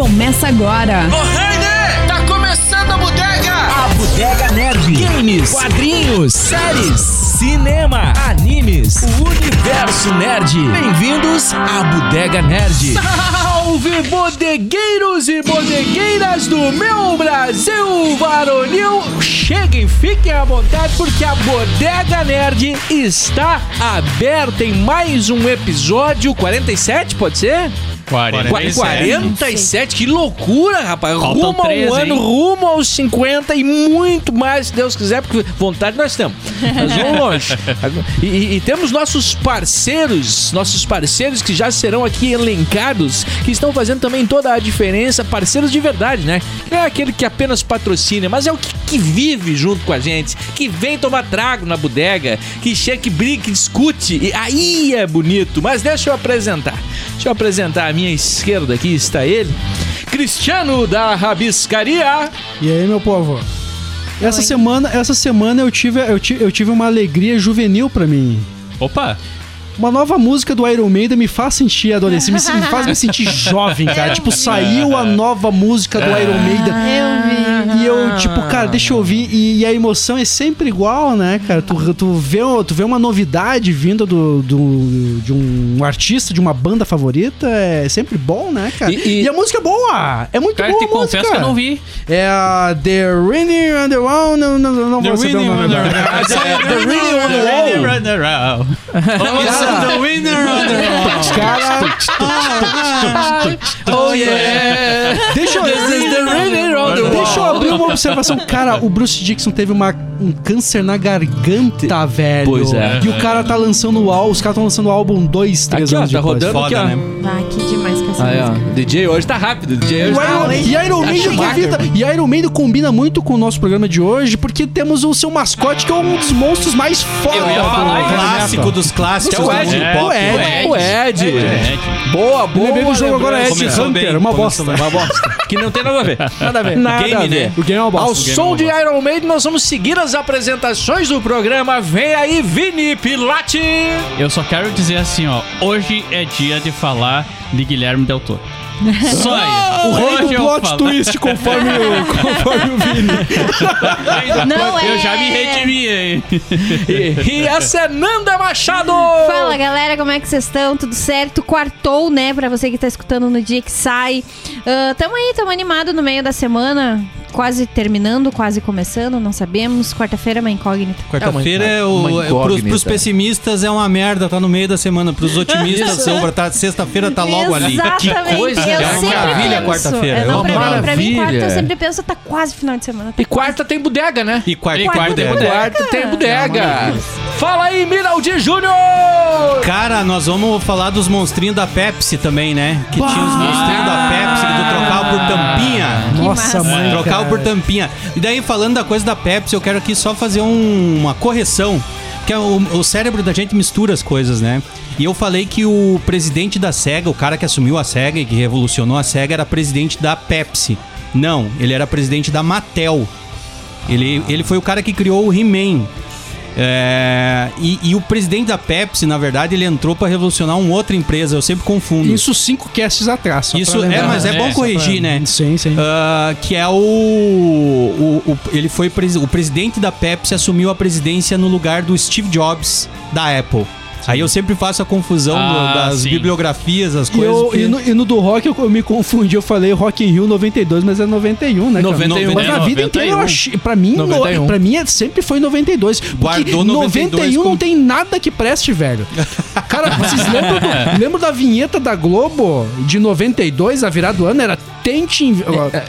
começa agora. Tá começando a bodega! A Bodega Nerd. Games, quadrinhos, séries, cinema, animes, o universo nerd. Bem-vindos à Bodega Nerd. Salve bodegueiros e bodegueiras do meu Brasil varonil! Cheguem, fiquem à vontade porque a Bodega Nerd está aberta em mais um episódio 47, pode ser? 47. 47, que loucura, rapaz. Faltam rumo três, ao ano, hein? rumo aos 50 e muito mais, se Deus quiser, porque vontade nós temos. Nós vamos longe. E, e- e temos nossos parceiros, nossos parceiros que já serão aqui elencados, que estão fazendo também toda a diferença, parceiros de verdade, né? Não é aquele que apenas patrocina, mas é o que, que vive junto com a gente, que vem tomar trago na bodega, que chega, que briga, que discute. E aí é bonito. Mas deixa eu apresentar. Deixa eu apresentar à minha esquerda aqui está ele, Cristiano da Rabiscaria. E aí, meu povo? Essa semana, essa semana eu tive, eu, ti- eu tive uma alegria juvenil pra mim. Opa! Uma nova música do Iron Maiden me faz sentir adolescente, me, me faz me sentir jovem, cara. Tipo, saiu a nova música do Iron Maiden. Eu vi. E eu, tipo, cara, deixa eu ouvir. E, e a emoção é sempre igual, né, cara? Tu, tu, vê, tu vê uma novidade vinda do, do- de um artista, de uma banda favorita, é sempre bom, né, cara? E- E, e- a música é boa! É muito Cara, boa. te a música. confesso que eu não vi. É a The Rainy on the Wall. Não, não, não, não The vou saber o nome the Winning on the Wall. The Winner on the Wall. Cara, ah, ah. Oh yeah! This is the winner deixa eu abrir uma observação. Cara, o Bruce Dixon teve uma, um câncer na garganta, velho. Pois é. E o cara tá lançando o álbum, os caras estão lançando o álbum dois, três Aqui, ó, anos tá depois. rodando aqui, ó. Foda, né? Ah, que demais com essa Aí, ó. música. DJ hoje tá rápido. DJ hoje O tá Iron, e Iron Maiden Schumacher. convida- e Iron Maiden combina muito com o nosso programa de hoje, porque temos o seu mascote, que é um dos monstros mais foda Eu ia falar, do Clássico dos clássicos Que é o Ed. É, pop. O Ed. O Ed. É, Boa, boa. Lembrei do jogo agora, Ed Começou Hunter, uma bosta. Uma bosta. Que não tem nada a ver. Nada a ver. Nada Game, a ver. né? O game é uma bosta. Ao O game som de Iron Maiden, nós vamos seguir as apresentações do programa. Vem aí, Vini Pilate. Eu só quero dizer assim, ó. Hoje é dia de falar de Guilherme Del Toro. Só isso. O rei Hoje do eu plot falo. twist, conforme o, conforme o Vini. Não Eu é. já me redimi, hein? E, e essa é Nanda Machado. Fala galera, como é que vocês estão? Tudo certo? Quartou, né? Pra você que tá escutando no dia que sai. Ah, tamo aí, tamo animado no meio da semana. Quase terminando, quase começando, não sabemos. Quarta-feira é uma incógnita. Quarta-feira é, o. É, pros, pros pessimistas é uma merda, tá no meio da semana. Pros otimistas, sobra, tá, sexta-feira tá logo ali. Exatamente. coisa, eu é uma maravilha quarta-feira, É, é uma pra, mim, pra mim, maravilha. quarta eu sempre penso, tá quase final de semana. Tá E quarta tem bodega, né? E quarta, E quarta quarta é é bodega. Quarta tem bodega. Fala aí, Miraldi Júnior. Cara, nós vamos falar dos monstrinhos da Pepsi também, né? Que tinha os monstrinhos da Pepsi que tu trocava por tampinha. Nossa, massa. mãe. Trocava por tampinha. E daí, falando da coisa da Pepsi, eu quero aqui só fazer um- uma correção. Que é o, o cérebro da gente mistura as coisas, né? E eu falei que o presidente da SEGA, o cara que assumiu a SEGA e que revolucionou a SEGA, era presidente da Pepsi. Não, ele era presidente da Mattel. Ele, ele foi o cara que criou o He-Man. É, e, e o presidente da Pepsi, na verdade, ele entrou pra revolucionar uma outra empresa. Eu sempre confundo. Isso cinco casts atrás. só Isso pra é, mas é, É, bom corrigir, né? Sim, sim. Ah, que é o, o, o- ele foi presi- o presidente da Pepsi assumiu a presidência no lugar do Steve Jobs da Apple. Aí eu sempre faço a confusão do- Ah, das sim. bibliografias, as E, coisas. eu- porque- e no, e no do rock eu, eu me confundi, eu falei Rock in Rio 92, mas é 91, né? cara? 91. Mas na É, vida inteira eu 91. achei, pra mim, no, 91. pra mim é- sempre foi 92. Porque Guardou 92 91 como- não tem nada que preste, velho. Cara, vocês lembram, do- lembram da vinheta da Globo de 92, a virada do ano? Era tente,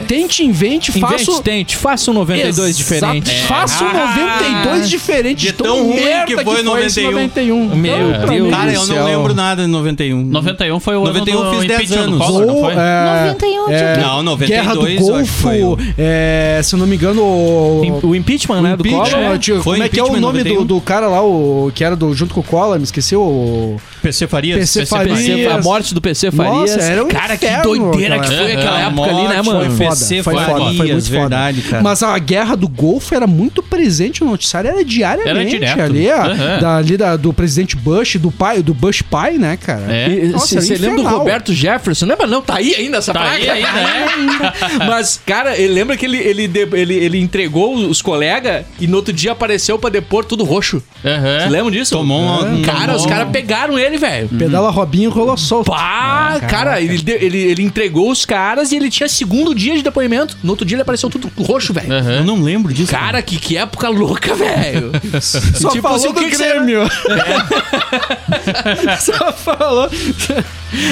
tente invente, faça... Invente, tente, faça um 92 Exato. diferente. Faça um 92 diferente. De tão tão ruim que foi esse 91. 91. Meu Então, pra Deus. Cara, eu do não lembro nada de 91. 91 foi o 91 ano do fiz 10 impeachment do anos. Collor, não foi? é, 91 tinha é, o? Não, 92 Guerra do eu acho que Golfo, foi o- é, se eu não me engano, o, O impeachment, né, do impeachment, Collor. tio, Foi como é que é o nome do, 91? do cara lá, o que era do, junto com o Collor, me esqueci, o PC Farias. PC PC Farias. PC, a morte do PC Farias. Nossa, era um Cara, que inferno, doideira cara. que foi É, aquela época ali, né, mano? foi Foda, PC foi foda, foi Farias, muito foda. cara. Mas a guerra do Golfo era muito presente no noticiário, era diariamente Era direto. ali, ali da- do presidente Bush Bush, do pai, do Bush pai, né, cara? É. Nossa, Você era você lembra do. Roberto Jefferson? Lembra? Não, tá aí ainda essa Tá aí placa? ainda, é? Mas, cara, ele lembra que ele, ele, ele, ele entregou os colegas e no outro dia apareceu pra depor tudo roxo. Você lembra disso? Tomou um- um- Cara, os tomou- caras pegaram ele, velho. Pedala Robinho rolou solto. Pá, cara, ele, ele, ele entregou os caras e ele tinha segundo dia de depoimento. No outro dia ele apareceu tudo roxo, velho. Aham. Eu não lembro disso. Cara, que, que época louca, velho. Só Tipo falou assim, do que que você- Grêmio. Só falou.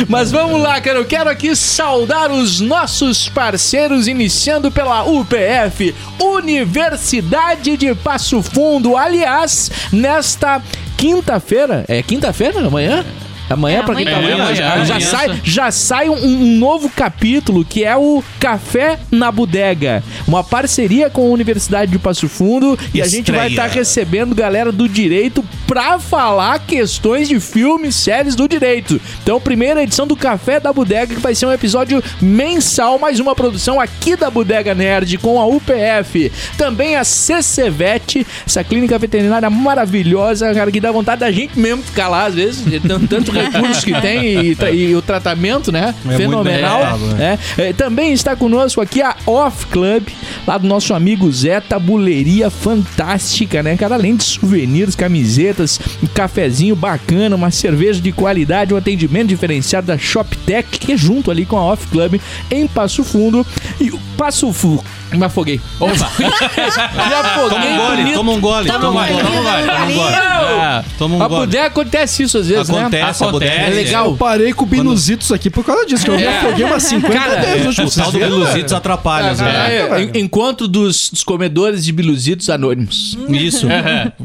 Mas vamos lá, cara. Eu quero aqui saudar os nossos parceiros, iniciando pela UPF, Universidade de Passo Fundo. Aliás, nesta quinta-feira, é quinta-feira? Amanhã? Amanhã, É, pra quem tá amanhã. ouvindo, É, já, amanhã. já sai, já sai um, um novo capítulo que é o Café na Bodega. Uma parceria com a Universidade de Passo Fundo e a gente vai estar recebendo galera do direito pra falar questões de filmes, séries do direito. Então, primeira edição do Café da Bodega, que vai ser um episódio mensal, mais uma produção aqui da Bodega Nerd com a UPF. Também a CCVET, essa clínica veterinária maravilhosa, cara, que dá vontade da gente mesmo ficar lá, às vezes, de tanto, tanto recurso que tem e, e o tratamento, né? muito Fenomenal. né? É, também está conosco aqui a Off Club, lá do nosso amigo Zé, tabuleiria fantástica, né, cara? Além de souvenirs, camisetas, um cafezinho bacana, uma cerveja de qualidade, um atendimento diferenciado da ShopTech, que é junto ali com a Off Club em Passo Fundo. E o Passo Fundo. Me afoguei. Opa! Me afoguei. Toma um gole, bonito. toma um gole. Toma Toma um um gole, toma um gole, toma um gole. Ah, Toma um gole. acontece isso às vezes, Acontece, né? a Acontece. É legal. Eu parei com o Binuzitos aqui por causa disso, que eu me afoguei umas 50 Cara, vezes É, o tal do Beluzitos atrapalha, às Ah, vezes. é, en- Encontro dos, dos comedores de biluzitos anônimos. Isso.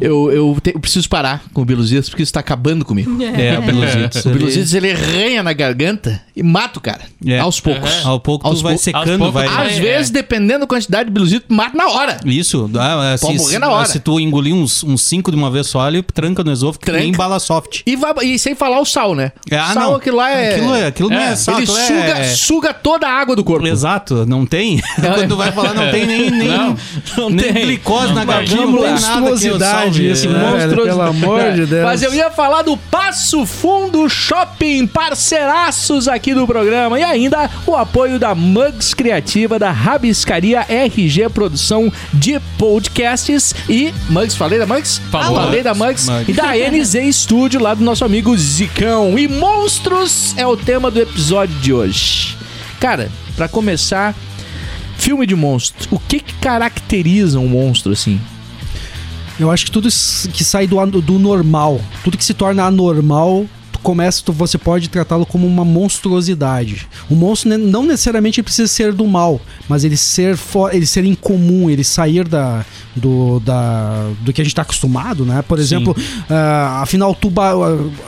Eu, eu, te- eu preciso parar com o biluzitos porque isso tá acabando comigo. É, o Beluzitos. O biluzitos ele arranha na garganta e mata o cara. É. Aos poucos. Ao pouco Aos vai secando, vai... Às É. vezes, dependendo da quantidade de bilusito, mata na hora. Isso, ah, Pode morrer na hora. se tu engolir uns, uns cinco de uma vez só, ele tranca no esôfago que Tranca. nem bala soft. E, vai, e sem falar o sal, né? Ah, sal, não. aquilo lá é. Aquilo, é, aquilo não é, É, sal, ele aquilo suga, é... suga toda a água do corpo. Exato, não tem. Quando vai falar, não tem nem, nem, Não, não nem tem. glicose Não na garganta, monstruosidade isso, É. né? Monstruoso. Pelo amor de Deus. Mas eu ia falar do Passo Fundo Shopping, parceiraços aqui do programa. E ainda o apoio da Mugs Criativa, da Rabiscaria RG Produção de Podcasts e Mugs, falei da Mugs? Falou. Falei da Mugs. Mugs. E da NZ Studio, lá do nosso amigo Zicão. E monstros é o tema do episódio de hoje. Cara, pra começar, filme de monstro. O que que caracteriza um monstro, assim? Eu acho que tudo que sai do, do normal, tudo que se torna anormal, começa, tu- você pode tratá-lo como uma monstruosidade. O monstro não necessariamente precisa ser do mal, mas ele ser, fo- ele ser incomum, ele sair da, do, da, do que a gente está acostumado, né? Por exemplo, ah, afinal, tuba,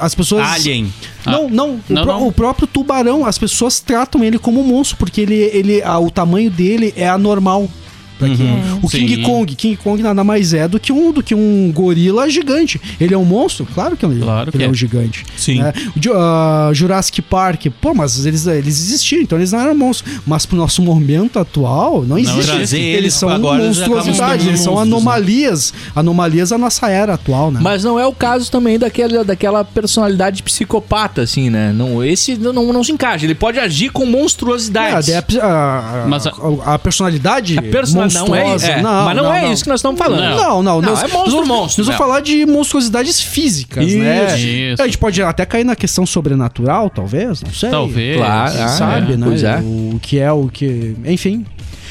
as pessoas. Alien. Não, não, o, Não, pró- não. o próprio tubarão, as pessoas tratam ele como um monstro, porque ele, ele, ah, o tamanho dele é anormal. Pra quem- Uhum. O King Sim. Kong, King Kong nada mais é do que um, do que um gorila gigante. Ele é um monstro? Claro que ele, Claro que ele é é. um gigante. Sim. né? Ah, Jurassic Park, pô, mas eles, eles existiam, então eles não eram monstros. Mas pro nosso momento atual, não existe. eles, eles são monstruosidades, eles são monstros, né? anomalias. Anomalias da nossa era atual, né? Mas não é o caso também daquela, daquela personalidade psicopata, assim, né? Não, esse não, não, se encaixa. Ele pode agir com É, monstruosidade. daí a, a- a- Mas a- a- a personalidade A personalidade não é, é, mas não, é isso que nós estamos falando. Não, não. Não, nós, é monstro, nós vamos, monstro, Nós vamos falar de monstruosidades físicas, Isso, né? isso. A gente pode até cair na questão sobrenatural, talvez, não sei. Talvez. Claro, ah, sabe, é, né? pois é. O que é o que. Enfim.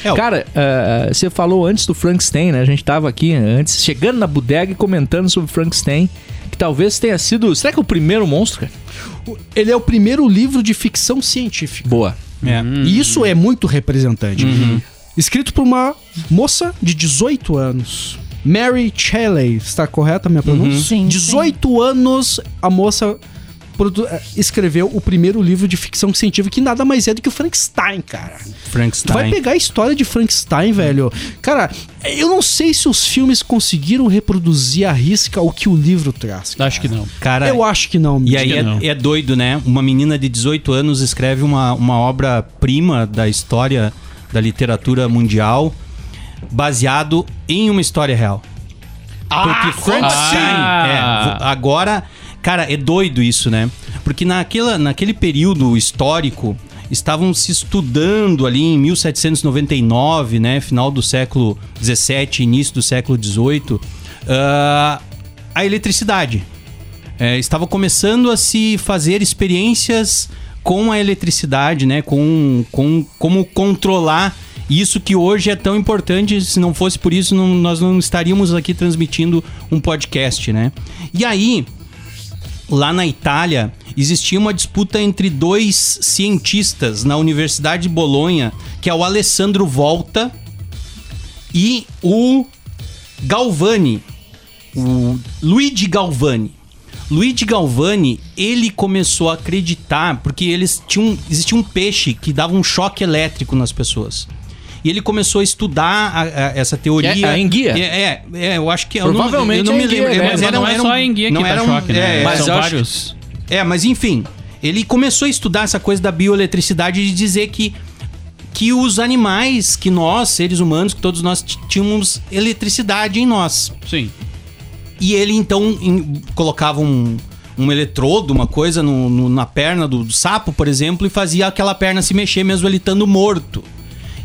É, Cara, ah, você falou antes do Frankenstein, né? A gente tava aqui antes, chegando na bodega e comentando sobre Frankenstein, que talvez tenha sido. Será que é o primeiro monstro, cara? Ele é o primeiro livro de ficção científica. Boa. é. E isso é muito representante. Uhum. Escrito por uma moça de 18 anos. Mary Shelley, está correta a minha pronúncia? Sim, sim. 18 anos a moça eh, escreveu o primeiro livro de ficção científica que nada mais é do que o Frankenstein, cara. Tu vai Frankenstein. pegar a história de Frankenstein, velho. Cara, eu não sei se os filmes conseguiram reproduzir a risca o que o livro traz. cara. Acho que não. Cara, Eu acho que não. E aí que não. é, é doido, né? Uma menina de 18 anos escreve uma, uma obra-prima da história da literatura mundial baseado em uma história real. Porque Frankenstein. Ah! é, agora. cara, é doido isso, né? Porque naquela, naquele período histórico estavam se estudando ali em 1799, né? Final do século 17, início do século 18, ah, a eletricidade. É, estava começando a se fazer experiências com a eletricidade, né? Com, com como controlar isso que hoje é tão importante. Se não fosse por isso, não- nós não estaríamos aqui transmitindo um podcast, né? E aí, lá na Itália, existia uma disputa entre dois cientistas na Universidade de Bolonha, que é o Alessandro Volta e o Galvani, o Luigi Galvani. Luigi Galvani, ele começou a acreditar, porque eles tinham, existia um peixe que dava um choque elétrico nas pessoas. E ele começou a estudar a- a- essa teoria. Que é a enguia? É, é, é, eu acho que... eu não- Provavelmente eu não, é me enguia, lembro. né? mas Mas era- não é só um- a enguia que não dá um- choque, né? é, mas São vários. é, mas enfim, ele começou a estudar essa coisa da bioeletricidade e dizer que, que os animais, que nós, seres humanos, que todos nós tínhamos eletricidade em nós. Sim. E ele então em- colocava um, um eletrodo, uma coisa no- no- na perna do, do sapo, por exemplo, e fazia aquela perna se mexer mesmo ele estando morto.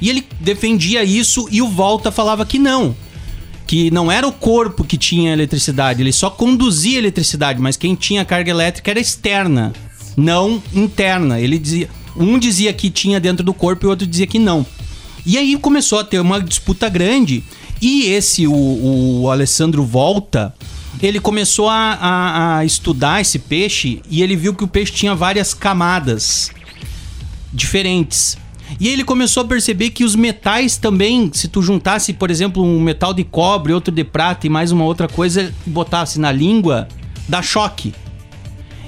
E ele defendia isso e o Volta falava que não. Que não era o corpo que tinha eletricidade, ele só conduzia eletricidade, mas quem tinha carga elétrica era externa, não interna. Ele dizia, um dizia que tinha dentro do corpo e o outro dizia que não. E aí começou a ter uma disputa grande. E esse, o, o Alessandro Volta, ele começou a, a- a estudar esse peixe e ele viu que o peixe tinha várias camadas diferentes. E ele começou a perceber que os metais também, se tu juntasse, por exemplo, um metal de cobre, outro de prata e mais uma outra coisa e botasse na língua, dá choque.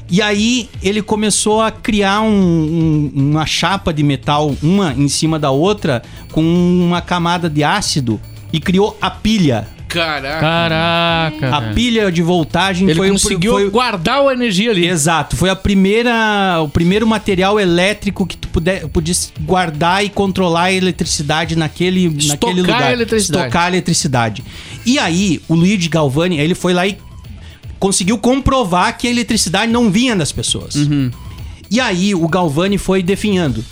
E aí ele começou a criar um- um- uma chapa de metal, uma em cima da outra, com uma camada de ácido e criou a pilha. Caraca. Caraca. A velho. pilha de voltagem Ele foi o- conseguiu foi, guardar a energia ali. Exato, foi a primeira, o primeiro material elétrico que tu puder, pudesse guardar e controlar a eletricidade naquele, Estocar naquele lugar. a eletricidade. Estocar a eletricidade. E aí, o Luigi Galvani, ele foi lá e conseguiu comprovar que a eletricidade não vinha das pessoas. E aí, o Galvani foi definhando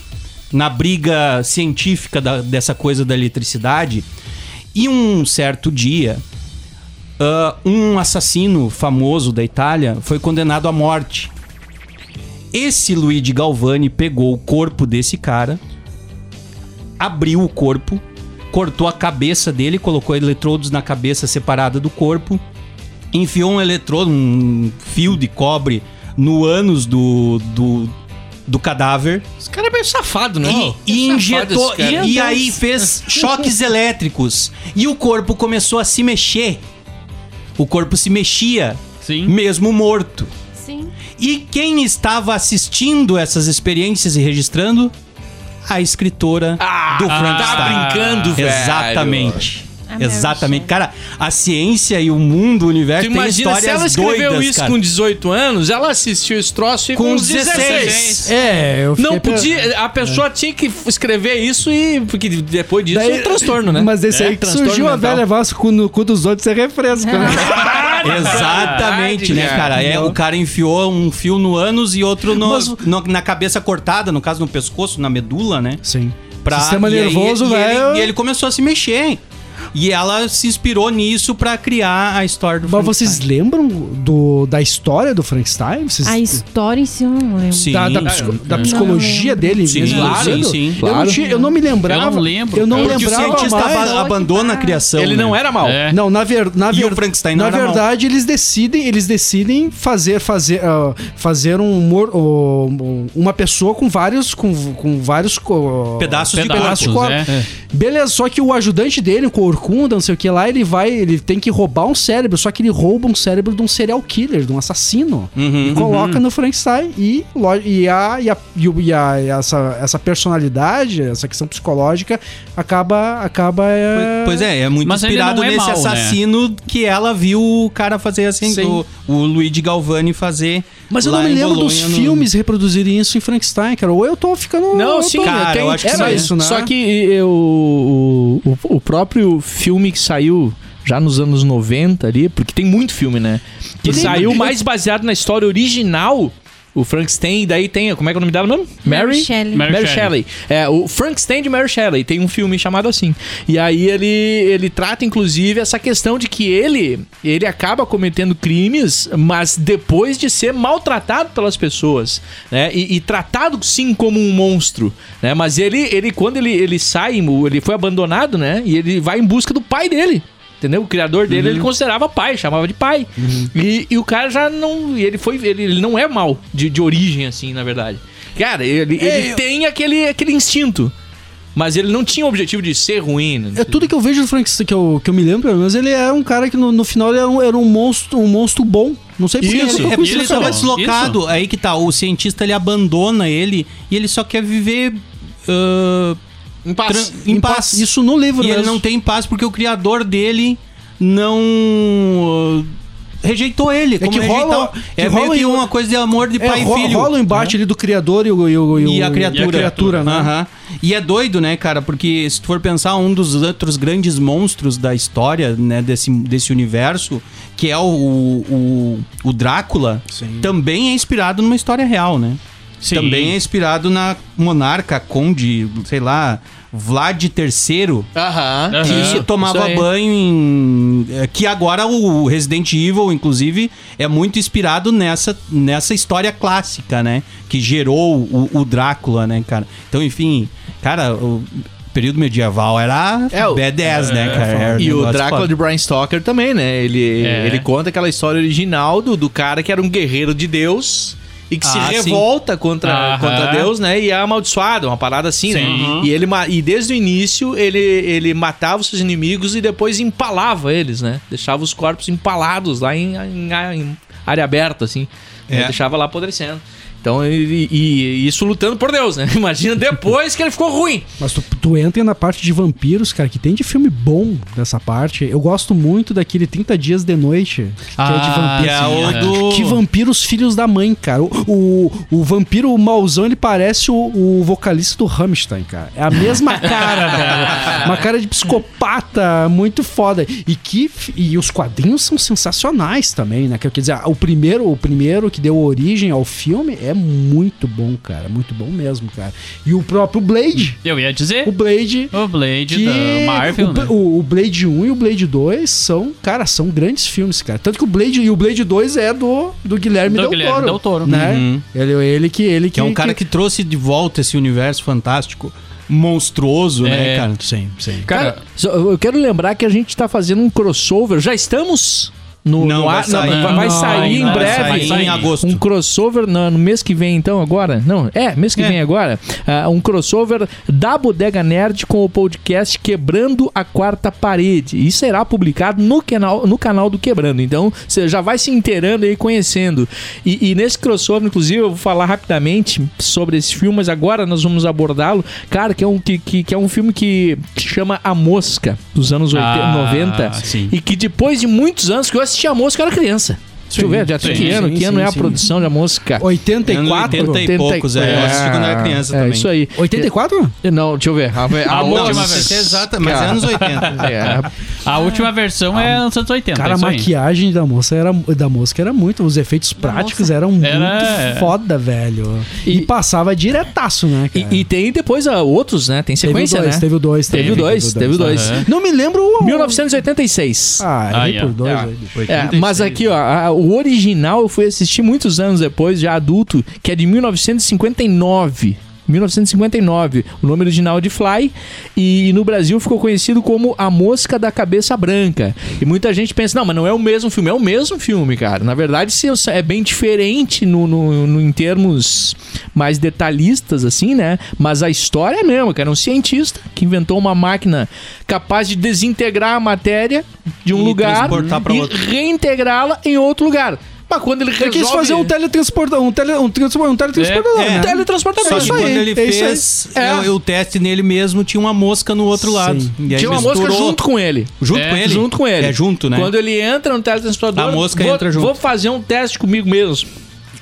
na briga científica da- dessa coisa da eletricidade. E um certo dia, ah, um assassino famoso da Itália foi condenado à morte. Esse Luigi Galvani pegou o corpo desse cara, abriu o corpo, cortou a cabeça dele, colocou eletrodos na cabeça separada do corpo, enfiou um eletrodo, um fio de cobre no ânus do, do, do cadáver Esse cara é meio safado, né? e, e É safado injetou. esse cara. E, e aí fez choques elétricos. E o corpo começou a se mexer. O corpo se mexia, Sim. mesmo morto. Sim. E quem estava assistindo essas experiências e registrando? A escritora do Frankenstein. Tá brincando, velho. Exatamente. A Mary Exatamente. Cara, a ciência e o mundo, o universo Tu tem imagina, histórias se ela escreveu doidas, isso cara. com 18 anos, ela assistiu esse troço e com, Com uns 16. 16. É, eu fiquei Não podia, a pessoa tinha que escrever isso e. Porque depois disso Daí- é um transtorno, né? Mas desse É, aí que transtorno surgiu a mental. velha Vasco no cu dos outros é refresco, né? Exatamente, né, cara? É, o cara enfiou um fio no ânus e outro no- Mas- no- na cabeça cortada, no caso no pescoço, na medula, né? Sim. Pra- Sistema e aí- nervoso, e ele- velho. E ele começou a se mexer. E ela se inspirou nisso pra criar a história do Mas vocês lembram do, da história do Frankenstein? Vocês, A história em si eu não lembro. Sim. da, da, da psicologia dele Sim, mesmo? claro, sim, Eu, não claro. tinha- eu não me lembrava. Eu não lembro, Eu não cara. Porque o lembrava cientista mais. aba- abandona a criação. Ele né? não era mal. É. Não, na, ver, na, E o ver- Frankenstein não na era mal. verdade eles decidem, eles decidem fazer fazer ah, fazer um mor- oh, uma pessoa com vários com, com vários co- Pedaços de Pedaços, corpo. corpo. é. Beleza, só que o ajudante dele, o Corcunda, não sei o que lá, ele vai, ele tem que roubar um cérebro, só que ele rouba um cérebro de um serial killer, de um assassino. Uhum, e coloca no Frankenstein e, e, a, e, a, e, e a- e essa, essa personalidade, essa questão psicológica, acaba. acaba é... Pois é, é muito Mas inspirado é nesse mal, né? assassino que ela viu o cara fazer assim, Sim. o, o Luigi Galvani fazer. Mas eu não me em lembro dos Bolonha, no- filmes reproduzirem isso em Frankenstein, cara. Ou eu tô ficando. Não, eu sim, tô- cara, tem- eu acho que era sim. isso, né? Só que eu, o, o próprio filme que saiu já nos anos 90 ali, porque tem muito filme, né? Que saiu mais baseado na história original. O Frankenstein, daí tem. Como é que é o nome dela mesmo? Mary Shelley. Mary Mary, Shelley. Shelley. É, o Frankenstein de Mary Shelley. Tem um filme chamado assim. E aí ele, ele trata, inclusive, essa questão de que ele, ele acaba cometendo crimes, mas depois de ser maltratado pelas pessoas, né? E, e tratado, sim, como um monstro, né? Mas ele, ele quando ele, ele sai, ele foi abandonado, né? E ele vai em busca do pai dele. Entendeu? O criador dele ele considerava pai, chamava de pai. E, e o cara já não. e Ele foi. Ele, ele não é mal de, de origem, assim, na verdade. Cara, ele, ele tem aquele, aquele instinto. Mas ele não tinha o objetivo de ser ruim. né? É tudo que eu vejo do Frankenstein, que eu, que eu me lembro, pelo menos, ele é um cara que no, no final ele era um, era um monstro, um monstro bom. Não sei porquê. Isso, eu nunca É porque conheci ele tava Isso. deslocado. Aí que tá, o cientista ele abandona ele e ele só quer viver ah, Em paz. tran- em paz. Isso no livro E ele mesmo. não tem paz porque o criador dele não ah, rejeitou ele. Como que rola- que é meio rola que em- uma coisa de amor de É, pai e filho. rola o embate né? ali do criador e, o, e, o, E a o- criatura. criatura, né? Aham. E é doido, né, cara? Porque se tu for pensar, um dos outros grandes monstros da história, né, desse, desse universo, que é o, o, o Drácula, também é inspirado numa história real, né? Sim. Também é inspirado na monarca, conde, sei lá, Vlad III, Aham. Aham. que Isso, tomava isso aí. banho em. é, Que agora o Resident Evil, inclusive, é muito inspirado nessa, nessa história clássica, né? Que gerou o, o Drácula, né, cara? Então, enfim, cara, o período medieval era É, o- B10, né, cara? Era um E o negócio Drácula foda. de Brian Stoker também, né? Ele, É. ele conta aquela história original do, do cara que era um guerreiro de Deus e que se Ah, sim. revolta contra, Aham. contra Deus, né? E é amaldiçoado, uma parada assim, né? Sim. E, ele, e desde o início ele, ele matava os seus inimigos e depois empalava eles, né? Deixava os corpos empalados lá em, em- em área aberta, assim. É. Né? Deixava lá apodrecendo. Então, ele, e, e isso lutando por Deus, né? Imagina depois que ele ficou ruim. Mas tu, tu entra na parte de vampiros, cara, que tem de filme bom dessa parte. Eu gosto muito daquele 30 Dias de Noite, que é de Ah, vampiros. Que é o do. Que vampiros filhos da mãe, cara. O, o, o vampiro mauzão, ele parece o, o vocalista do Rammstein, cara. É a mesma cara, velho. Uma cara de psicopata, muito foda. E que e os quadrinhos são sensacionais também, né? Quer dizer, o primeiro, o primeiro que deu origem ao filme é muito bom, cara. Muito bom mesmo, cara. E o próprio Blade. Eu ia dizer. O Blade O Blade que da Marvel, o, né? o- o Blade 1 e o Blade 2 são, cara, são grandes filmes, cara. Tanto que o Blade e o Blade 2 é do, do Guilherme Do Del Guilherme Toro. Del Toro. Né? Uhum. Ele, ele que ele Que é um cara que trouxe de volta esse universo fantástico, monstruoso, né, É. cara? Sim, sim. Cara, Cara, eu quero lembrar que a gente tá fazendo um crossover. Já estamos no, Não, no vai ar. sair. vai, vai Não, sair não, em vai breve. sair Vai em agosto. Um crossover no, no mês que vem, então, agora? Não, é, mês que É. vem agora. Ah, um crossover da Bodega Nerd com o podcast Quebrando a Quarta Parede. E será publicado no canal, no canal do Quebrando. Então, você já vai se inteirando aí, conhecendo. E, e nesse crossover, inclusive, eu vou falar rapidamente sobre esse filme, mas agora nós vamos abordá-lo. Cara, que é um, que, que, que é um filme que, que chama A Mosca, dos anos 80, Ah, 90. sim. E que depois de muitos anos que eu assisti A Mosca, eu era criança. Deixa eu ver, já sim, que ano, sim, que ano sim, é a sim. produção de A Mosca? 84? Anos 80 e poucos, é. Eu assisti quando era criança é, também. isso aí. 84? Não, deixa eu ver. A, a, A última se é exata, mas é Cara. anos 80. É, A última versão é anos 80. Cara, é a maquiagem da moça era da mosca era muito, os efeitos práticos eram Era- muito foda, velho. E, E- passava diretaço, né, cara? e, e tem depois ah, outros, né? Tem teve sequência, dois, né? teve o dois, Teve o dois, teve o dois. Aham. Não me lembro o 1986. Ah, Aí, errei por ó. dois. É. aí. É, mas aqui, ó, a- o original eu fui assistir muitos anos depois, já adulto, que é de 1959. 1959, o nome original de Fly, e no Brasil ficou conhecido como A Mosca da Cabeça Branca. E muita gente pensa, não, mas não é o mesmo filme, é o mesmo filme, cara. Na verdade, sim, é bem diferente no, no- no- em termos mais detalhistas, assim, né? Mas a história é a mesma, cara. É um cientista que inventou uma máquina capaz de desintegrar a matéria de um E lugar e reintegrá-la em outro lugar. Mas quando ele Ele resolve... quis fazer um teletransportador, um, tele, um, um teletransportador, É, é. teletransportador. Só que isso quando aí, ele é fez. É. o, o teste nele mesmo, tinha uma mosca no outro Sim. lado. E aí Tinha uma mosca misturou- junto com ele. Junto É, com ele? Junto com ele. É junto, né? Quando ele entra no teletransportador... A mosca vou, entra junto. Vou fazer um teste comigo mesmo.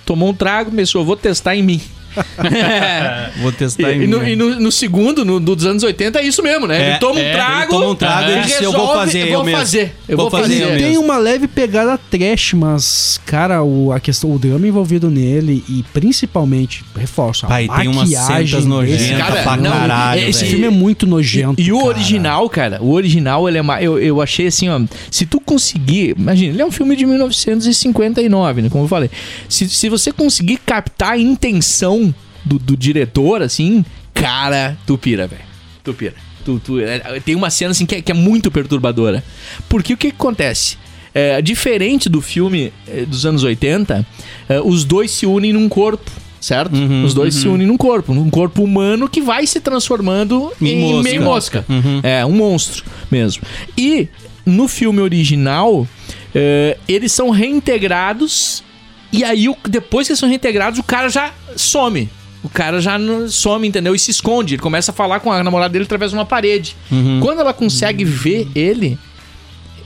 Tomou um trago, começou, vou testar em mim. Vou testar E, em e no, mim. e no- no segundo, no, do dos anos 80, é isso mesmo, né? É, ele toma um é, trago. ele toma um trago e ele diz, "Eu vou resolve, fazer eu eu vou mesmo. fazer. Eu Vou fazer Ele mesmo. tem uma leve pegada trash, mas, cara, o, a questão, o drama envolvido nele e principalmente, reforço, a Pai, tem umas maquiagem desse Cara, pra não, caralho, esse velho. filme é muito nojento. E, e o cara. original, cara, o original, ele é eu, eu achei assim, ó. Se tu conseguir. Imagina, ele é um filme de 1959, né? Como eu falei. Se, se você conseguir captar a intenção do, do diretor, assim, cara, tu pira, velho. Tu pira. Tu, tu- é, tem uma cena assim que é, que é muito perturbadora. Porque o que, que acontece? É, diferente do filme é, dos anos 80, é, os dois se unem num corpo. Certo? Uhum, os dois se unem num corpo, num corpo humano que vai se transformando Em em, mosca. meio mosca. Uhum. É, um monstro mesmo. E no filme original, é, eles são reintegrados. E aí, depois que eles são reintegrados, o cara já some. O cara já não- some, entendeu? E se esconde. Ele começa a falar com a namorada dele através de uma parede. Uhum. Quando ela consegue ver ele,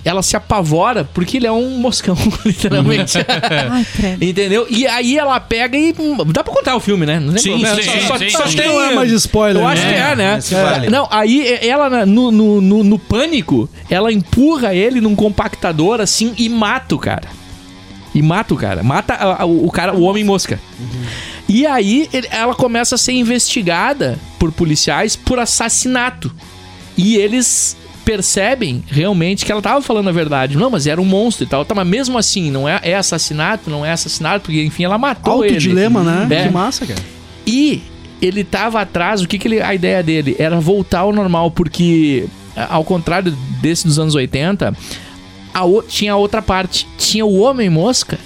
ela se apavora porque ele é um moscão, literalmente. Ai, credo. entendeu? E aí ela pega e. Dá pra contar o filme, né? Não tem Sim, problema. sim, só, só- sim, só sim. tem- Não é mais spoiler, Eu acho né? que é, né? vale. Não, aí ela, na- no, no, no, no pânico, ela empurra ele num compactador assim e mata o cara. E mata o cara. Mata a- a- o cara, o homem mosca. E aí ela começa a ser investigada por policiais por assassinato. E eles percebem realmente que ela tava falando a verdade. Não, mas era um monstro e tal. Tá, mas mesmo assim, não é, é assassinato, não é assassinato, porque enfim, ela matou Alto ele. dilema, né? É. Que massa, cara. E ele tava atrás, o que, que ele, a ideia dele? Era voltar ao normal, porque, ao contrário desse dos anos 80, a o- tinha a outra parte. Tinha o Homem-Mosca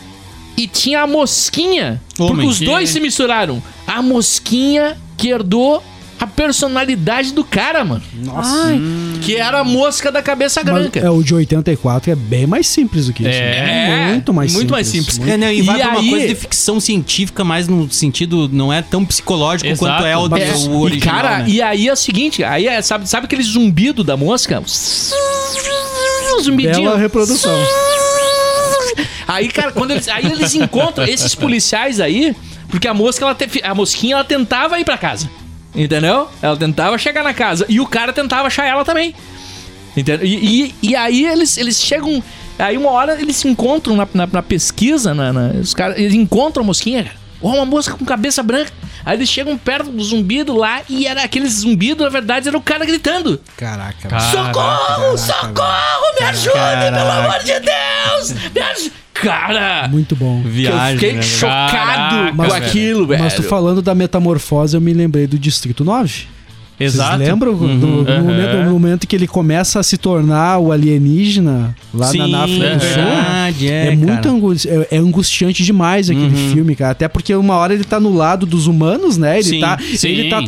e tinha a Mosquinha. porque Homem. os dois se misturaram. A Mosquinha que herdou a personalidade do cara, mano. Ai, Que era a mosca da cabeça branca. é, o de 84 é bem mais simples do que isso. É, muito mais muito simples. mais simples. Muito- É, né, e, E vai pra uma aí- coisa de ficção científica, mas no sentido não é tão psicológico Exato. quanto é o, É, o original. e cara, né? e aí é o seguinte, aí é, sabe, sabe aquele zumbido da mosca? Um zumbidinho. Bela reprodução. Aí, cara, quando eles, aí eles encontram esses policiais aí, porque a mosca, ela te- a mosquinha, ela tentava ir pra casa. Entendeu? Ela tentava chegar na casa e o cara tentava achar ela também. Entendeu? E, e, e aí eles, eles chegam. Aí uma hora eles se encontram na, na, na pesquisa, na, na- os caras, eles encontram a mosquinha, cara. Ó, uma mosca com cabeça branca. Aí eles chegam perto do zumbido lá e era aquele zumbido, na verdade, era o cara gritando. Caraca. Caraca, Socorro! socorro! Me ajude, pelo amor de Deus! Me ajude! Cara! Muito bom. Viagem, eu fiquei né, chocado Caraca, com aquilo, velho. Mas tu falando da metamorfose, eu me lembrei do Distrito 9. Exato. Vocês lembram do, do Uhum. momento, do momento que ele começa a se tornar o alienígena lá na, na África do é Sul? verdade, é, É, muito angusti é, é angustiante demais aquele Uhum. filme, cara. Até porque uma hora ele tá no lado dos humanos, né? Ele Sim, tá. sim. Ele tá.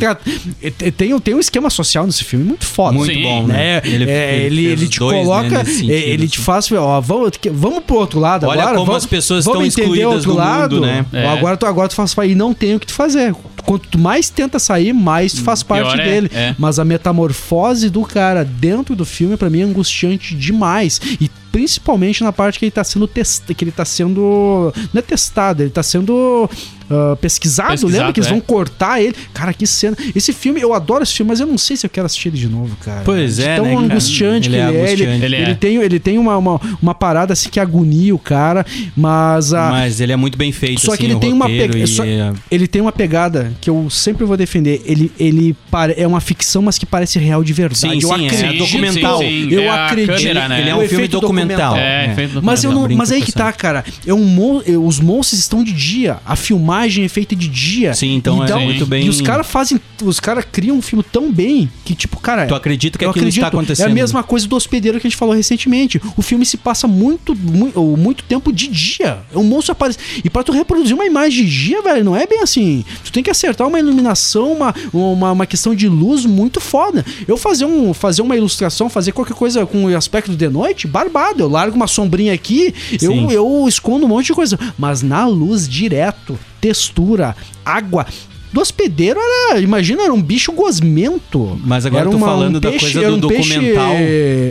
Tem, tem um esquema social nesse filme muito foda. Muito Sim. bom, né? né? Ele, ele, fez ele os te dois, né, coloca, nesse sentido, ele te assim. faz, ó, vamos, vamos pro outro lado Olha agora. como vamos, as pessoas estão excluídas outro do lado. mundo, né? É. Agora, tu, agora tu faz e não tem o que tu fazer. Quanto mais tenta sair, mais tu faz parte é, dele. é. Mas a metamorfose do cara dentro do filme, pra mim, é angustiante demais. E principalmente na parte que ele tá sendo testado, que ele tá sendo. Não é testado, ele tá sendo ah, pesquisado, Pesquisado, Lembra que eles é. vão cortar ele? Cara, que cena. Esse filme, eu adoro esse filme, mas eu não sei se eu quero assistir ele de novo, cara. Pois é, tão né, angustiante Ele que é ele é. Ele, angustiante. Ele ele é. tem, ele tem uma, uma, uma parada assim que agonia o cara, mas a. Mas ele é muito bem feito, Só que assim, ele o tem uma roteiro pega- e, só- é, Ele tem uma pegada que eu sempre vou defender. Ele, ele pare- é uma ficção, mas que parece real de verdade. Sim, eu sim, é acredito. documental. Sim, sim, Eu é acredito. câmera, né? Ele é um filme efeito documental. É, Mas, eu Não, mas aí que tá, cara. É um mon- os monstros estão de dia. A filmagem é feita de dia. Sim, então é muito bem- E os caras fazem. Os caras criam um filme tão bem que, tipo, cara. Tu acredita que aquilo está acredito. acontecendo. É a mesma coisa do hospedeiro que a gente falou recentemente. O filme se passa muito, muito, muito tempo de dia. Um monstro aparece. E pra tu reproduzir uma imagem de dia, velho, não é bem assim. Tu tem que acertar uma iluminação, uma, uma, uma questão de luz muito foda. Eu fazer, um, fazer uma ilustração, fazer qualquer coisa com o aspecto de noite, barbado. Eu largo uma sombrinha aqui, eu, eu escondo um monte de coisa. Mas na luz direto, textura, água. Do hospedeiro era, imagina, era um bicho gosmento. Mas agora era eu tô falando da coisa do peixe- documental.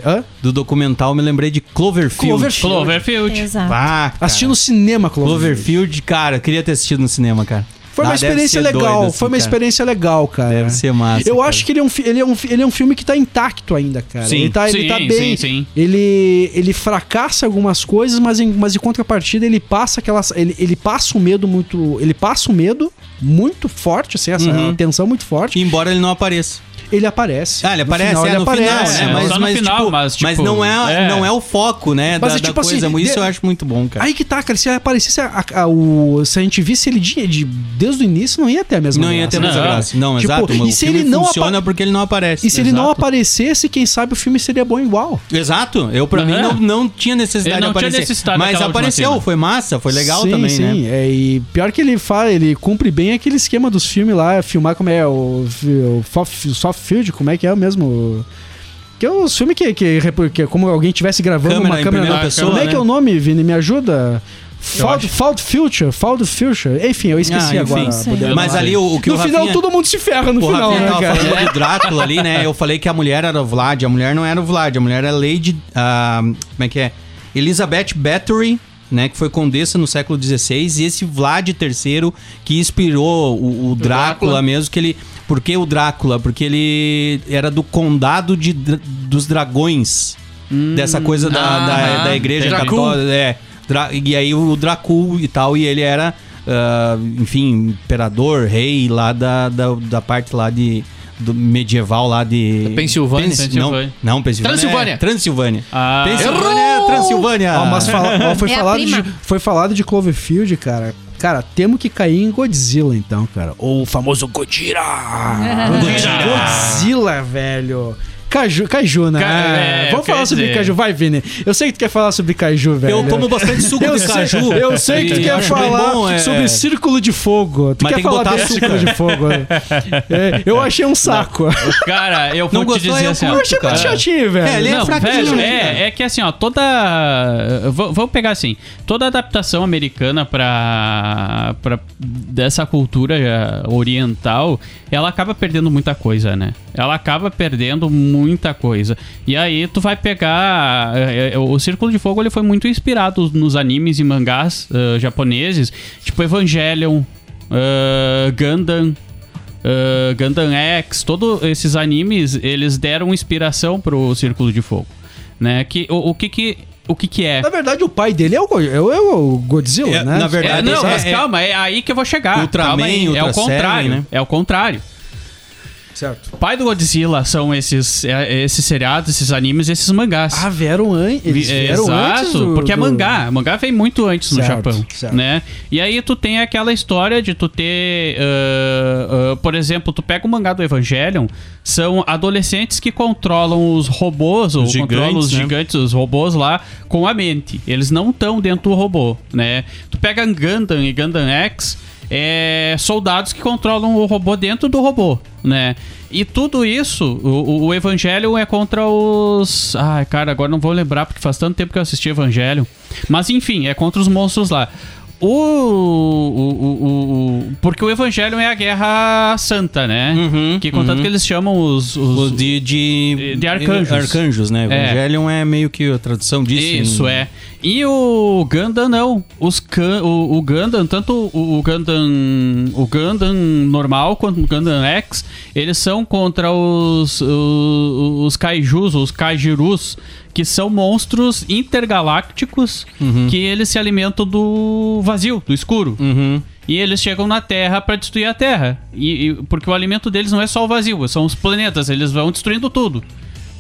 Hã? Do documental, me lembrei de Cloverfield. Cloverfield. Cloverfield. exato. Ah. Assisti no cinema, Cloverfield. Cloverfield, cara, eu queria ter assistido no cinema, cara. Foi uma Ah, deve experiência legal, assim, foi uma cara. experiência legal, cara. Deve ser massa. Eu cara. acho que ele é, um, ele, é um, ele é um filme que tá intacto ainda, cara. Sim. Ele tá, ele Sim, tá bem. sim, sim. Ele, ele fracassa algumas coisas, mas em, mas em contrapartida ele passa aquelas. Ele, ele passa um medo muito. Ele passa um medo muito forte, assim, essa Uhum. tensão muito forte. Embora ele não apareça. Ele aparece. Ah, ele aparece, final, é, ele no aparece. final, é, né? Mas, só no mas, final, tipo, mas, tipo, mas não, é, é. não é o foco, né? Mas da, é da tipo coisa. assim, Isso de- eu acho muito bom, cara. Aí que tá, cara. Se aparecesse a, a- o. Se a gente visse ele de, de- desde o início, não ia ter a mesma não ia ter graça. mais Não. graça. Não, Tipo, exato. e se ele não funciona apa- porque ele não aparece. E se ele não Exato. aparecesse, quem sabe o filme seria bom igual. Exato. Eu, pra Aham. mim, não, não tinha necessidade Ele não de aparecer. tinha necessidade mas apareceu, foi massa, foi legal sim, também, sim. né? É, e pior que ele faz, ele cumpre bem aquele esquema dos filmes lá, filmar como é o, o soft, soft field, como é que é o mesmo. Que é os filmes que, que, que é como alguém estivesse gravando Câmera uma câmera. primeira pessoa, como é né? que é o nome, Vini? Me ajuda? Acho. Found Future, Found Future. Enfim, eu esqueci Ah, agora. enfim. Poder- Mas ali o, o que no o final Rafinha... todo mundo se ferra no O final, Rafinha né, tava cara? falando do Drácula ali, né? Eu falei que a mulher era o Vlad, a mulher não era o Vlad, a mulher era Lady. ah, como é que é? Elizabeth Bathory, né? Que foi condessa no século XVI, e esse Vlad III que inspirou o, o Drácula, Drácula. mesmo, que ele. Por que o Drácula? Porque ele era do condado de, dos dragões. dessa coisa da, ah, da, da igreja católica. É, Dra- e aí o Dracul e tal, e ele era, ah, enfim, imperador, rei lá da, da, da parte lá de. Do medieval lá de. Da Pensilvânia? Pens- Pensilvânia. Não, não, Pensilvânia. Transilvânia. É, Transilvânia. Ah, Pensilvânia é Transilvânia. Ó, mas fala- foi, É falado de, foi falado de Cloverfield, cara. Cara, temos que cair em Godzilla, então, cara. Ou o famoso Godira! Godzilla, velho. Caju, Caju, né? Ca- é, Vamos quer falar sobre dizer- Caju. Vai, Vini. Eu sei que tu quer falar sobre Caju, velho. Eu tomo bastante suco Eu de sei, caju. eu sei que tu quer falar bom, é. sobre Círculo de Fogo. Tu Mas quer falar açúcar. Círculo de Fogo. É, eu achei um saco. Cara, eu Não vou te gostou, dizer eu assim. Eu achei cara. muito chatinho, velho. É, ele é não, fraquinho, velho, é, é que assim, ó, toda. Vamos pegar assim, toda adaptação americana pra, pra dessa cultura eh, oriental, ela acaba perdendo muita coisa, né? Ela acaba perdendo muita coisa. E aí tu vai pegar. eh, eh, o Círculo de Fogo ele foi muito inspirado nos animes e mangás eh, japoneses, tipo Evangelion, eh, Gundam. Uh, Gundam X, todos esses animes, eles deram inspiração pro Círculo de Fogo, né? Que o, o que que o que que é? Na verdade, o pai dele é o, é o, é o Godzilla, É, né? na É, verdade, não, é- mas é- calma, é aí que eu vou chegar. Ultraman, Calma aí, é o Ultra contrário, Seven, né? é o contrário. Certo. O pai do Godzilla são esses é, esses seriados, esses animes, esses mangás. Ah, vieram antes. Eles Vi- vieram Exato, antes do- porque é do- mangá. Mangá vem muito antes no Certo, Japão, certo. né? E aí tu tem aquela história de tu ter, ah, ah, por exemplo, tu pega o mangá do Evangelion, são adolescentes que controlam os robôs ou Os controlam gigantes, os né? gigantes, os robôs lá com a mente. Eles não estão dentro do robô, né? Tu pega Gundam e Gundam X, é soldados que controlam o robô dentro do robô, né? E tudo isso, o, o- Evangelho é contra os. Ai, cara, agora não vou lembrar porque faz tanto tempo que eu assisti Evangelho. Mas enfim, é contra os monstros lá. O, o, o- o- porque o Evangelho é a guerra santa, né? Uhum, que contanto uhum. que eles chamam os. os de, de, De arcanjos. Arcanjos, né? É. Evangelion é. meio que a tradução disso. Isso, né? é. E o Gundam não. Os can, o, o Gundam, tanto o, o Gundam. O Gundam normal quanto o Gundam X, eles são contra os, os, os kaijus, os kaijirus, que são monstros intergalácticos que eles se alimentam do vazio, do escuro. Uhum. E eles chegam na Terra pra destruir a Terra. E, e- porque o alimento deles não é só o vazio, são os planetas, eles vão destruindo tudo.